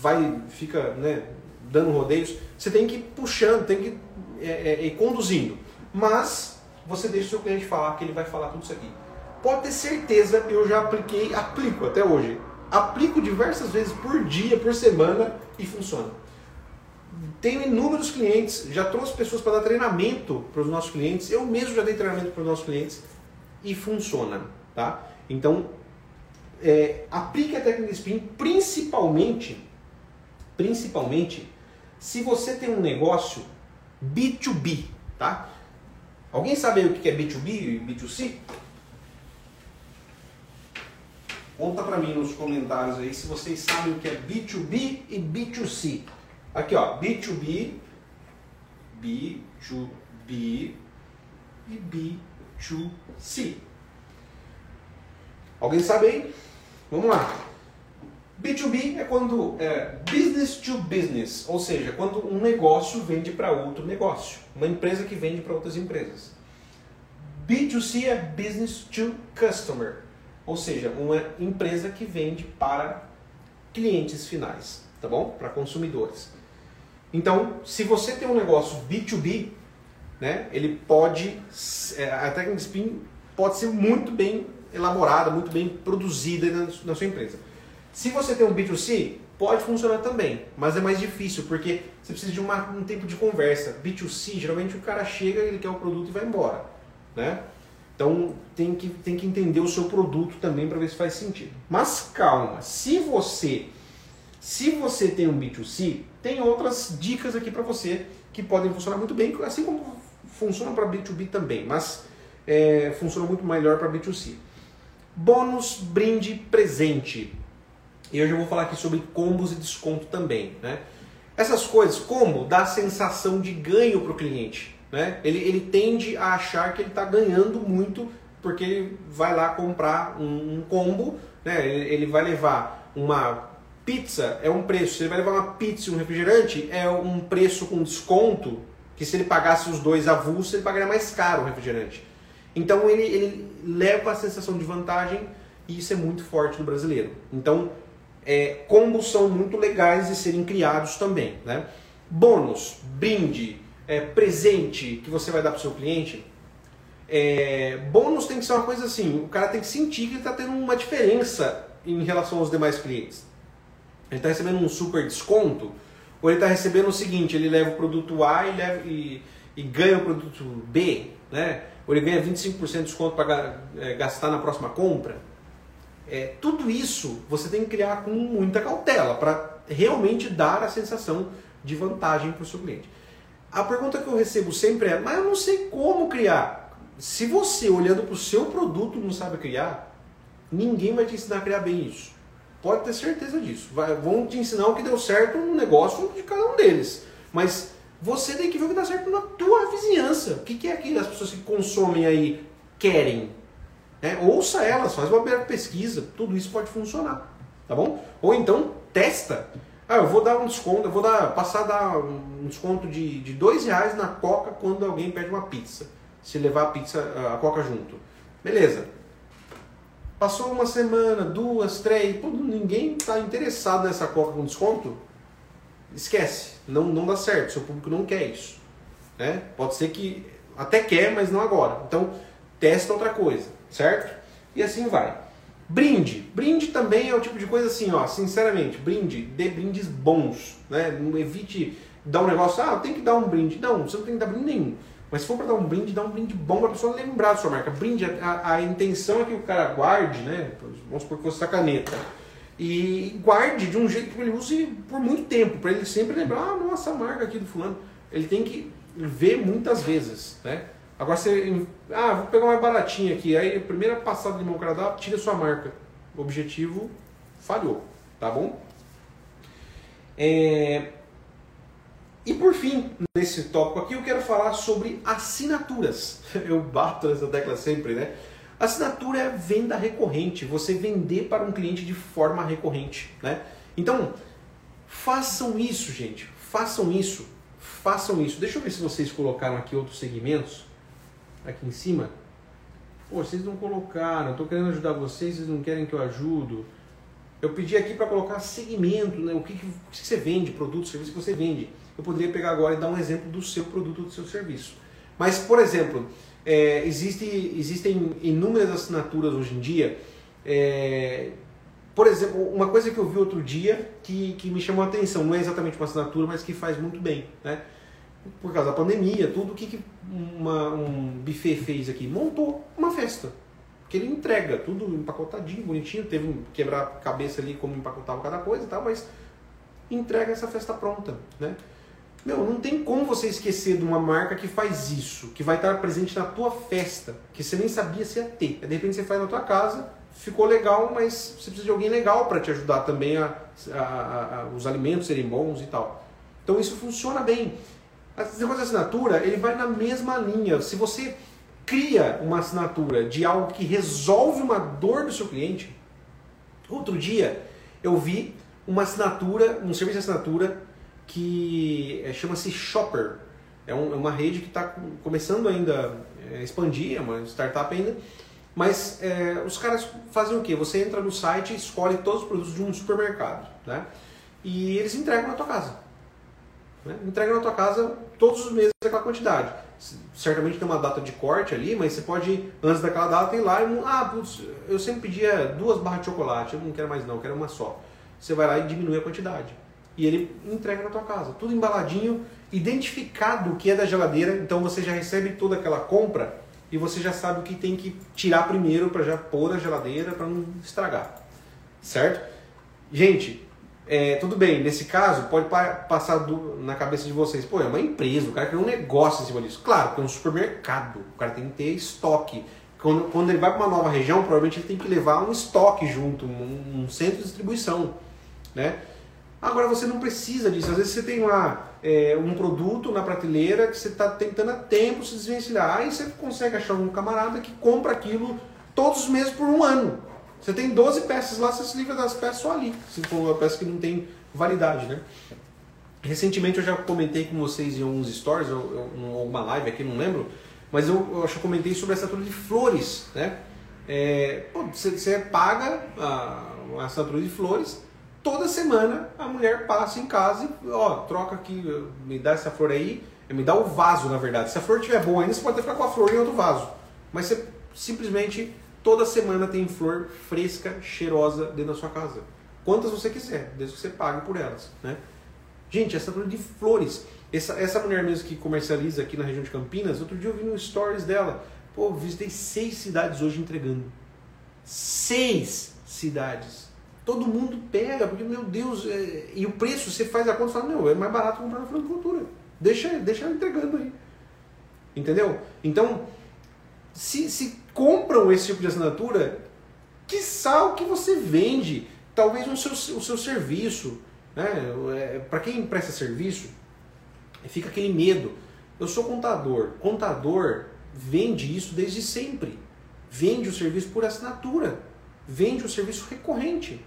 vai, fica, né? Dando rodeios. Você tem que ir puxando, tem que é, é, ir conduzindo. Mas você deixa o seu cliente falar, que ele vai falar tudo isso aqui. Pode ter certeza, eu já apliquei, aplico até hoje. Aplico diversas vezes por dia, por semana e funciona. Tenho inúmeros clientes, já trouxe pessoas para dar treinamento para os nossos clientes. Eu mesmo já dei treinamento para os nossos clientes e funciona, tá? Então, é, aplique a técnica de spin principalmente, principalmente, se você tem um negócio B2B, tá? Alguém sabe o que é B2B e B2C? Conta para mim nos comentários aí se vocês sabem o que é B2B e B2C. Aqui ó, B2B, B2B e B2C. Alguém sabe aí? Vamos lá. B2B é quando é business to business, ou seja, quando um negócio vende para outro negócio, uma empresa que vende para outras empresas. B2C é business to customer, ou seja, uma empresa que vende para clientes finais, tá bom? Para consumidores. Então, se você tem um negócio B2B, né, ele pode, é, a técnica spin pode ser muito bem elaborada, muito bem produzida na, na sua empresa. Se você tem um B2C, pode funcionar também, mas é mais difícil porque você precisa de uma, um tempo de conversa. B2C, geralmente o cara chega, ele quer o produto e vai embora, né? Então tem que, tem que entender o seu produto também para ver se faz sentido. Mas calma, se você se você tem um B2C, tem outras dicas aqui para você que podem funcionar muito bem, assim como funciona para B2B também, mas é, funciona muito melhor para B2C. Bônus, brinde, presente. E hoje eu vou falar aqui sobre combos e desconto também. Né? Essas coisas, como dá a sensação de ganho para o cliente. Né? Ele, ele tende a achar que ele está ganhando muito porque ele vai lá comprar um, um combo, né? ele, ele vai levar uma pizza, é um preço, se ele vai levar uma pizza e um refrigerante, é um preço com desconto, que se ele pagasse os dois avulsos, ele pagaria mais caro o refrigerante. Então ele, ele leva a sensação de vantagem e isso é muito forte no brasileiro. Então, é, combos são muito legais de serem criados também. Né? Bônus, brinde, é, presente que você vai dar para o seu cliente, é, bônus tem que ser uma coisa assim, o cara tem que sentir que está tendo uma diferença em relação aos demais clientes. Ele está recebendo um super desconto, ou ele está recebendo o seguinte, ele leva o produto A e, leva, e, e ganha o produto B, né? ou ele ganha 25% de desconto para é, gastar na próxima compra. É, tudo isso você tem que criar com muita cautela para realmente dar a sensação de vantagem para o seu cliente. A pergunta que eu recebo sempre é: mas eu não sei como criar. Se você, olhando para o seu produto, não sabe criar, ninguém vai te ensinar a criar bem isso. Pode ter certeza disso. Vai, vão te ensinar o que deu certo no negócio de cada um deles. Mas você tem que ver o que dá certo na tua vizinhança. O que, que é que as pessoas que consomem aí querem? É, ouça elas, faz uma pesquisa. Tudo isso pode funcionar. Tá bom? Ou então, testa. Ah, eu vou dar um desconto, eu vou dar, passar a dar um desconto de, de dois reais na Coca quando alguém pede uma pizza. Se levar a pizza, a Coca junto. Beleza. Passou uma semana, duas, três, pô, ninguém está interessado nessa Coca com desconto. Esquece, não, não dá certo, seu público não quer isso. Né? Pode ser que até quer, mas não agora. Então, testa outra coisa, certo? E assim vai. Brinde. Brinde também é o tipo de coisa assim, ó, sinceramente, brinde, dê brindes bons, né? Não evite dar um negócio, ah, tenho que dar um brinde. Não, você não tem que dar brinde nenhum. Mas se for para dar um brinde, dá um brinde bom para a pessoa lembrar da sua marca. Brinde, a, a, intenção é que o cara guarde, né? Vamos supor que fosse a caneta. E guarde de um jeito que ele use por muito tempo, para ele sempre lembrar, ah, nossa, a marca aqui do fulano. Ele tem que ver muitas vezes, né? Agora você. Ah, vou pegar uma baratinha aqui. Aí a primeira passada de mão que tira sua marca. O objetivo falhou, tá bom? É... E por fim, nesse tópico aqui, eu quero falar sobre assinaturas. Eu bato nessa tecla sempre, né? Assinatura é venda recorrente, você vender para um cliente de forma recorrente, né? Então, façam isso, gente. Façam isso. Façam isso. Deixa eu ver se vocês colocaram aqui outros segmentos aqui em cima. Pô, vocês não colocaram. Tô querendo ajudar vocês, vocês não querem que eu ajudo. Eu pedi aqui para colocar segmento, né? O que, que, você vende, produto, serviço que você vende. Eu poderia pegar agora e dar um exemplo do seu produto, do seu serviço. Mas, por exemplo, é, existe, existem inúmeras assinaturas hoje em dia. É, por exemplo, uma coisa que eu vi outro dia que, que me chamou a atenção, não é exatamente uma assinatura, mas que faz muito bem. Né? Por causa da pandemia, tudo o que, que uma, um buffet fez aqui? Montou uma festa que ele entrega tudo empacotadinho, bonitinho, teve um quebrar cabeça ali como empacotava cada coisa e tal, mas entrega essa festa pronta, né? Meu, não tem como você esquecer de uma marca que faz isso, que vai estar presente na tua festa, que você nem sabia se ia ter. De repente você faz na tua casa, ficou legal, mas você precisa de alguém legal para te ajudar também a, a, a, os alimentos serem bons e tal. Então isso funciona bem. Esse negócio de assinatura, ele vai na mesma linha. Se você cria uma assinatura de algo que resolve uma dor do seu cliente. Outro dia eu vi uma assinatura, um serviço de assinatura que é, chama-se Shopper. É, um, é, uma rede que está começando ainda a expandir, é uma startup ainda. Mas é, os caras fazem o quê? Você entra no site e escolhe todos os produtos de um supermercado. Né? E eles entregam na tua casa. Né? Entregam na tua casa todos os meses aquela quantidade certamente tem uma data de corte ali, mas você pode, antes daquela data, ir lá e. Ah, putz, eu sempre pedia duas barras de chocolate, eu não quero mais não, eu quero uma só. Você vai lá e diminui a quantidade. E ele entrega na tua casa. Tudo embaladinho, identificado o que é da geladeira, então você já recebe toda aquela compra e você já sabe o que tem que tirar primeiro para já pôr na geladeira para não estragar. Certo? Gente, é, tudo bem, nesse caso, pode passar do, na cabeça de vocês, pô, é uma empresa, o cara quer um negócio em cima disso. Claro, porque é um supermercado, o cara tem que ter estoque. Quando, quando ele vai para uma nova região, provavelmente ele tem que levar um estoque junto, um, um, centro de distribuição. Né? Agora você não precisa disso. Às vezes você tem lá é, um produto na prateleira que você está tentando há tempo se desvencilhar. Aí você consegue achar um camarada que compra aquilo todos os meses por um ano. Você tem 12 peças lá, você se livra das peças só ali. Se for uma peça que não tem validade, né? Recentemente eu já comentei com vocês em alguns stories, ou, uma live aqui, não lembro, mas eu, eu acho que comentei sobre essa assinatura de flores, né? É, pô, você, você, paga a, a assinatura de flores, toda semana a mulher passa em casa e, ó, troca aqui, me dá essa flor aí, me dá o vaso, na verdade. Se a flor estiver boa ainda, você pode até ficar com a flor em outro vaso. Mas você simplesmente Toda semana tem flor fresca, cheirosa dentro da sua casa. Quantas você quiser, desde que você pague por elas. Né? Gente, essa flor de flores. Essa, essa mulher mesmo que comercializa aqui na região de Campinas, outro dia eu vi no stories dela. Pô, visitei seis cidades hoje entregando. Seis cidades. Todo mundo pega, porque, meu Deus, é... e o preço, você faz a conta e fala, meu, é mais barato comprar na floricultura. Deixa, deixa ela entregando aí. Entendeu? Então, se, se compram esse tipo de assinatura, que o que você vende, talvez o seu, o seu serviço. Né? É, Para quem presta serviço, fica aquele medo. Eu sou contador. Contador vende isso desde sempre. Vende o serviço por assinatura. Vende o serviço recorrente.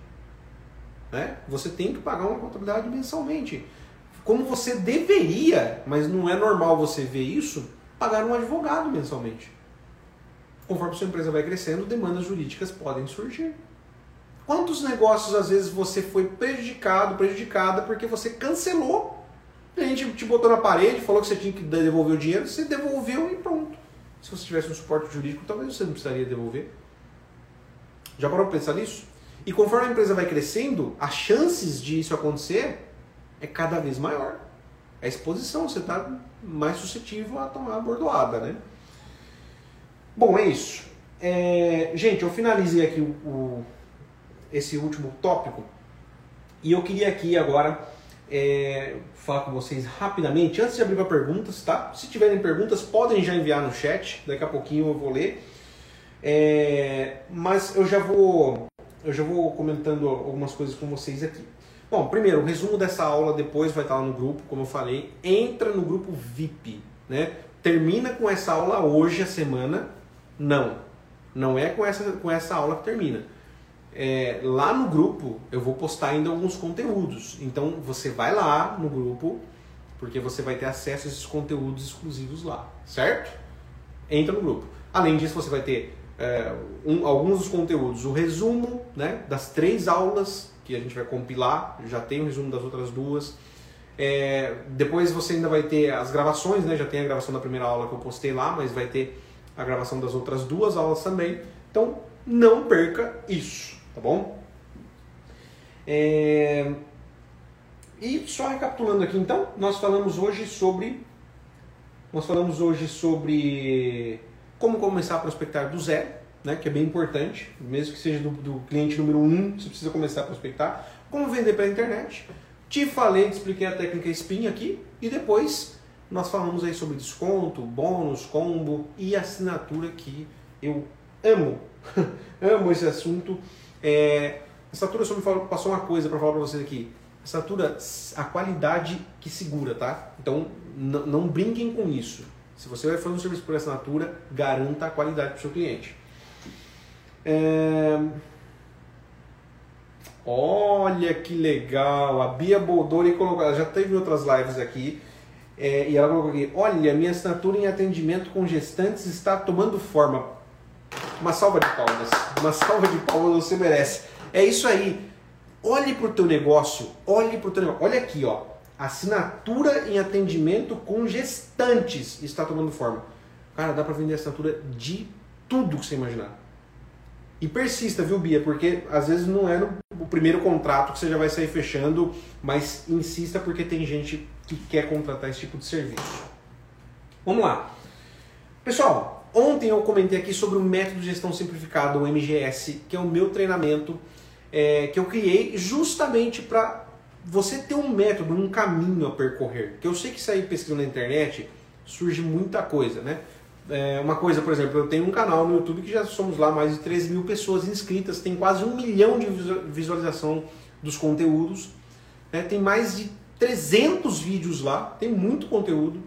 Né? Você tem que pagar uma contabilidade mensalmente. Como você deveria, mas não é normal você ver isso, pagar um advogado mensalmente. Conforme sua empresa vai crescendo, demandas jurídicas podem surgir. Quantos negócios às vezes você foi prejudicado, prejudicada porque você cancelou? A gente te botou na parede, falou que você tinha que devolver o dinheiro, você devolveu e pronto. Se você tivesse um suporte jurídico, talvez você não precisaria devolver. Já parou para pensar nisso? E conforme a empresa vai crescendo, as chances de isso acontecer é cada vez maior. É a exposição, você está mais suscetível a tomar a bordoada, né? Bom, é isso. É, gente, eu finalizei aqui o, o, esse último tópico e eu queria aqui agora é, falar com vocês rapidamente, antes de abrir para perguntas, tá? Se tiverem perguntas, podem já enviar no chat, daqui a pouquinho eu vou ler. É, mas eu já vou eu já vou comentando algumas coisas com vocês aqui. Bom, primeiro, o resumo dessa aula depois vai estar lá no grupo, como eu falei. Entra no grupo VIP, né? Termina com essa aula hoje a semana? Não. Não é com essa, com essa aula que termina. É, lá no grupo eu vou postar ainda alguns conteúdos. Então você vai lá no grupo, porque você vai ter acesso a esses conteúdos exclusivos lá, certo? Entra no grupo. Além disso, você vai ter é, um, alguns dos conteúdos, o resumo né, das três aulas que a gente vai compilar, já tem o resumo das outras duas. É, depois você ainda vai ter as gravações, né? já tem a gravação da primeira aula que eu postei lá, mas vai ter a gravação das outras duas aulas também. Então não perca isso, tá bom? É... E só recapitulando aqui então, nós falamos hoje sobre nós falamos hoje sobre como começar a prospectar do zero, né, que é bem importante, mesmo que seja do, do cliente número um, você precisa começar a prospectar. Como vender pela internet. Te falei, te expliquei a técnica SPIN aqui e depois nós falamos aí sobre desconto, bônus, combo e assinatura que eu amo. amo esse assunto. É, assinatura só me passou uma coisa para falar para vocês aqui. Assinatura, a qualidade que segura, tá? Então não brinquem com isso. Se você vai fazer um serviço por assinatura, garanta a qualidade para o seu cliente. É... Olha que legal! A Bia Boldori colocou, ela já teve outras lives aqui, é, e ela colocou aqui: Olha, minha assinatura em atendimento com gestantes está tomando forma. Uma salva de palmas, uma salva de palmas você merece. É isso aí. Olhe para o teu negócio, olhe para o teu negócio. Olha aqui, ó. Assinatura em atendimento com gestantes está tomando forma. Cara, dá para vender assinatura de tudo que você imaginar. E persista, viu, Bia? Porque às vezes não é o primeiro contrato que você já vai sair fechando, mas insista porque tem gente que quer contratar esse tipo de serviço. Vamos lá. Pessoal, ontem eu comentei aqui sobre o método de gestão simplificado, o MGS, que é o meu treinamento é, que eu criei justamente para você ter um método, um caminho a percorrer. Que eu sei que sair pesquisando na internet surge muita coisa, né? É, uma coisa, por exemplo, eu tenho um canal no YouTube que já somos lá mais de 13 mil pessoas inscritas, tem quase um milhão de visualização dos conteúdos, né? tem mais de 300 vídeos lá, tem muito conteúdo,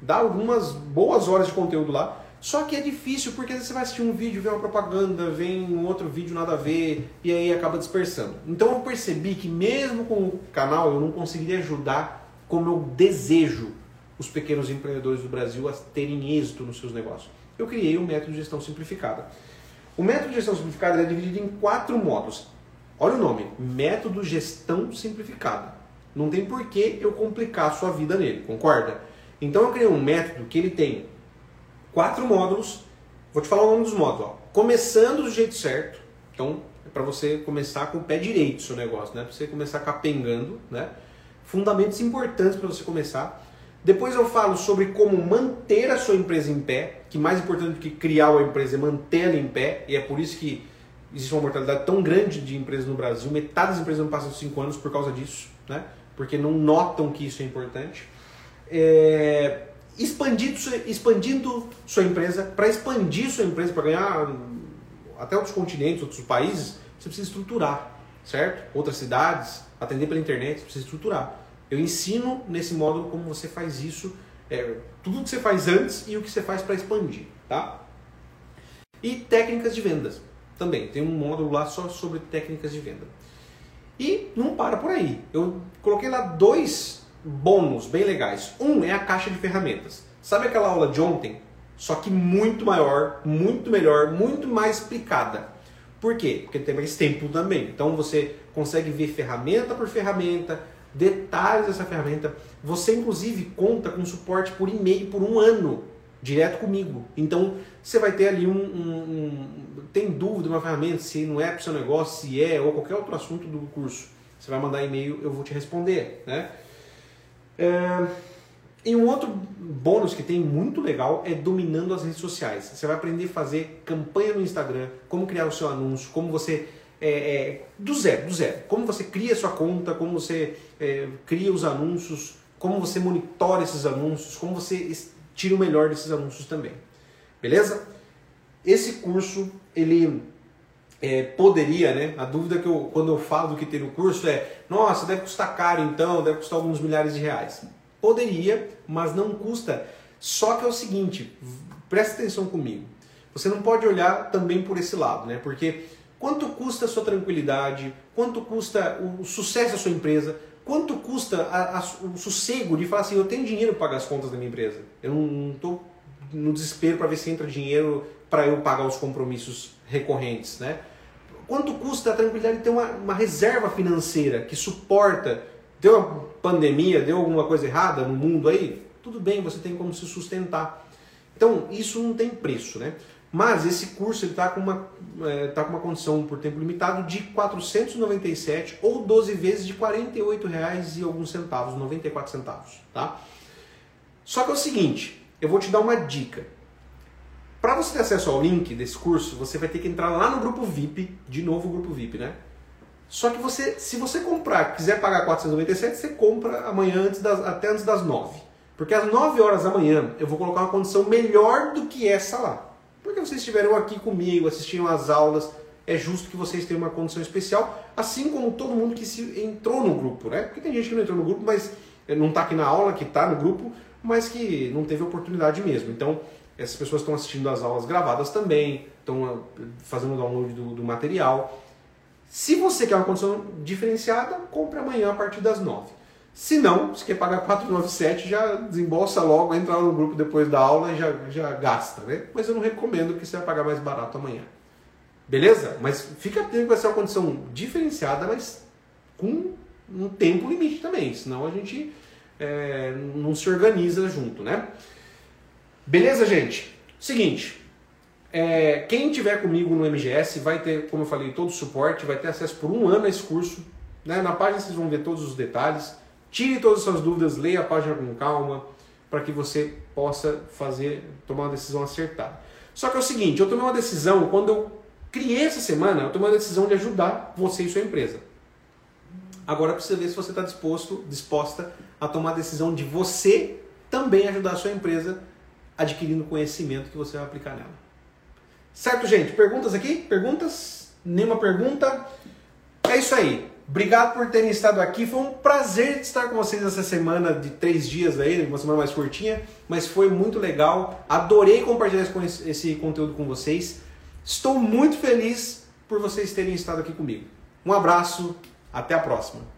dá algumas boas horas de conteúdo lá. Só que é difícil porque às vezes você vai assistir um vídeo, vê uma propaganda, vem um outro vídeo nada a ver e aí acaba dispersando. Então eu percebi que mesmo com o canal eu não conseguiria ajudar como eu desejo os pequenos empreendedores do Brasil a terem êxito nos seus negócios. Eu criei o um método de gestão simplificada. O método de gestão simplificada é dividido em quatro módulos. Olha o nome, método gestão simplificada. Não tem por que eu complicar a sua vida nele, concorda? Então eu criei um método que ele tem quatro módulos. Vou te falar o nome dos módulos. Ó. Começando do jeito certo. Então, é para você começar com o pé direito seu negócio, né? Para você começar capengando, né? Fundamentos importantes para você começar. Depois eu falo sobre como manter a sua empresa em pé, que mais importante do que criar uma empresa é manter ela em pé, e é por isso que existe uma mortalidade tão grande de empresas no Brasil. Metade das empresas não passam de 5 anos por causa disso, né? Porque não notam que isso é importante. É expandindo, expandindo sua empresa, para expandir sua empresa, para ganhar até outros continentes, outros países, você precisa estruturar, certo? Outras cidades, atender pela internet, você precisa estruturar. Eu ensino nesse módulo como você faz isso, é, tudo que você faz antes e o que você faz para expandir, tá? E técnicas de vendas também. Tem um módulo lá só sobre técnicas de venda. E não para por aí. Eu coloquei lá dois bônus bem legais. Um é a caixa de ferramentas. Sabe aquela aula de ontem? Só que muito maior, muito melhor, muito mais explicada. Por quê? Porque tem mais tempo também. Então você consegue ver ferramenta por ferramenta, detalhes dessa ferramenta. Você inclusive conta com suporte por e-mail por um ano, direto comigo. Então você vai ter ali um, um, um tem dúvida uma ferramenta se não é para o seu negócio, se é ou qualquer outro assunto do curso. Você vai mandar e-mail, eu vou te responder, né? É... E um outro bônus que tem muito legal é dominando as redes sociais. Você vai aprender a fazer campanha no Instagram, como criar o seu anúncio, como você. É, é, do zero, do zero. Como você cria a sua conta, como você é, cria os anúncios, como você monitora esses anúncios, como você tira o melhor desses anúncios também. Beleza? Esse curso, ele é, poderia, né? A dúvida que eu, quando eu falo do que tem no curso é, nossa, deve custar caro então, deve custar alguns milhares de reais. Poderia, mas não custa. Só que é o seguinte, presta atenção comigo. Você não pode olhar também por esse lado, né? Porque quanto custa a sua tranquilidade, quanto custa o sucesso da sua empresa, quanto custa a, a, o sossego de falar assim, eu tenho dinheiro para pagar as contas da minha empresa. Eu não estou no desespero para ver se entra dinheiro para eu pagar os compromissos recorrentes, né? Quanto custa a tranquilidade de ter uma, uma reserva financeira que suporta, deu uma pandemia, deu alguma coisa errada no mundo aí, tudo bem, você tem como se sustentar. Então, isso não tem preço, né? Mas esse curso está com, uma, é, tá com uma condição por tempo limitado de 497 ou 12 vezes de R$ 48,00 e alguns centavos, 94 centavos, tá? Só que é o seguinte, eu vou te dar uma dica. Para você ter acesso ao link desse curso, você vai ter que entrar lá no grupo VIP, de novo o grupo VIP, né? Só que você, se você comprar, quiser pagar 497, você compra amanhã antes das, até antes das 9. Porque às 9 horas da manhã eu vou colocar uma condição melhor do que essa lá. Porque vocês estiveram aqui comigo, assistiram às aulas, é justo que vocês tenham uma condição especial, assim como todo mundo que se entrou no grupo, né? Porque tem gente que não entrou no grupo, mas não está aqui na aula, que está no grupo, mas que não teve oportunidade mesmo. Então, essas pessoas estão assistindo as aulas gravadas também, estão ah, fazendo download do, do material. Se você quer uma condição diferenciada, compre amanhã a partir das 9. Se não, se quer pagar 497, já desembolsa logo, entra no grupo depois da aula e já, já gasta, né? Mas eu não recomendo que você vai pagar mais barato amanhã. Beleza? Mas fica atento que vai ser uma condição diferenciada, mas com um tempo limite também, senão a gente é, não se organiza junto, né? Beleza, gente? Seguinte, é, quem tiver comigo no MGS vai ter, como eu falei, todo o suporte, vai ter acesso por um ano a esse curso. Né? Na página vocês vão ver todos os detalhes. Tire todas as suas dúvidas, leia a página com calma, para que você possa fazer, tomar uma decisão acertada. Só que é o seguinte, eu tomei uma decisão, quando eu criei essa semana, eu tomei uma decisão de ajudar você e sua empresa. Agora precisa ver se você está disposto, disposta a tomar a decisão de você também ajudar a sua empresa adquirindo conhecimento que você vai aplicar nela. Certo, gente? Perguntas aqui? Perguntas? Nenhuma pergunta? É isso aí. Obrigado por terem estado aqui. Foi um prazer estar com vocês essa semana de três dias aí, uma semana mais curtinha, mas foi muito legal. Adorei compartilhar esse conteúdo com vocês. Estou muito feliz por vocês terem estado aqui comigo. Um abraço, até a próxima.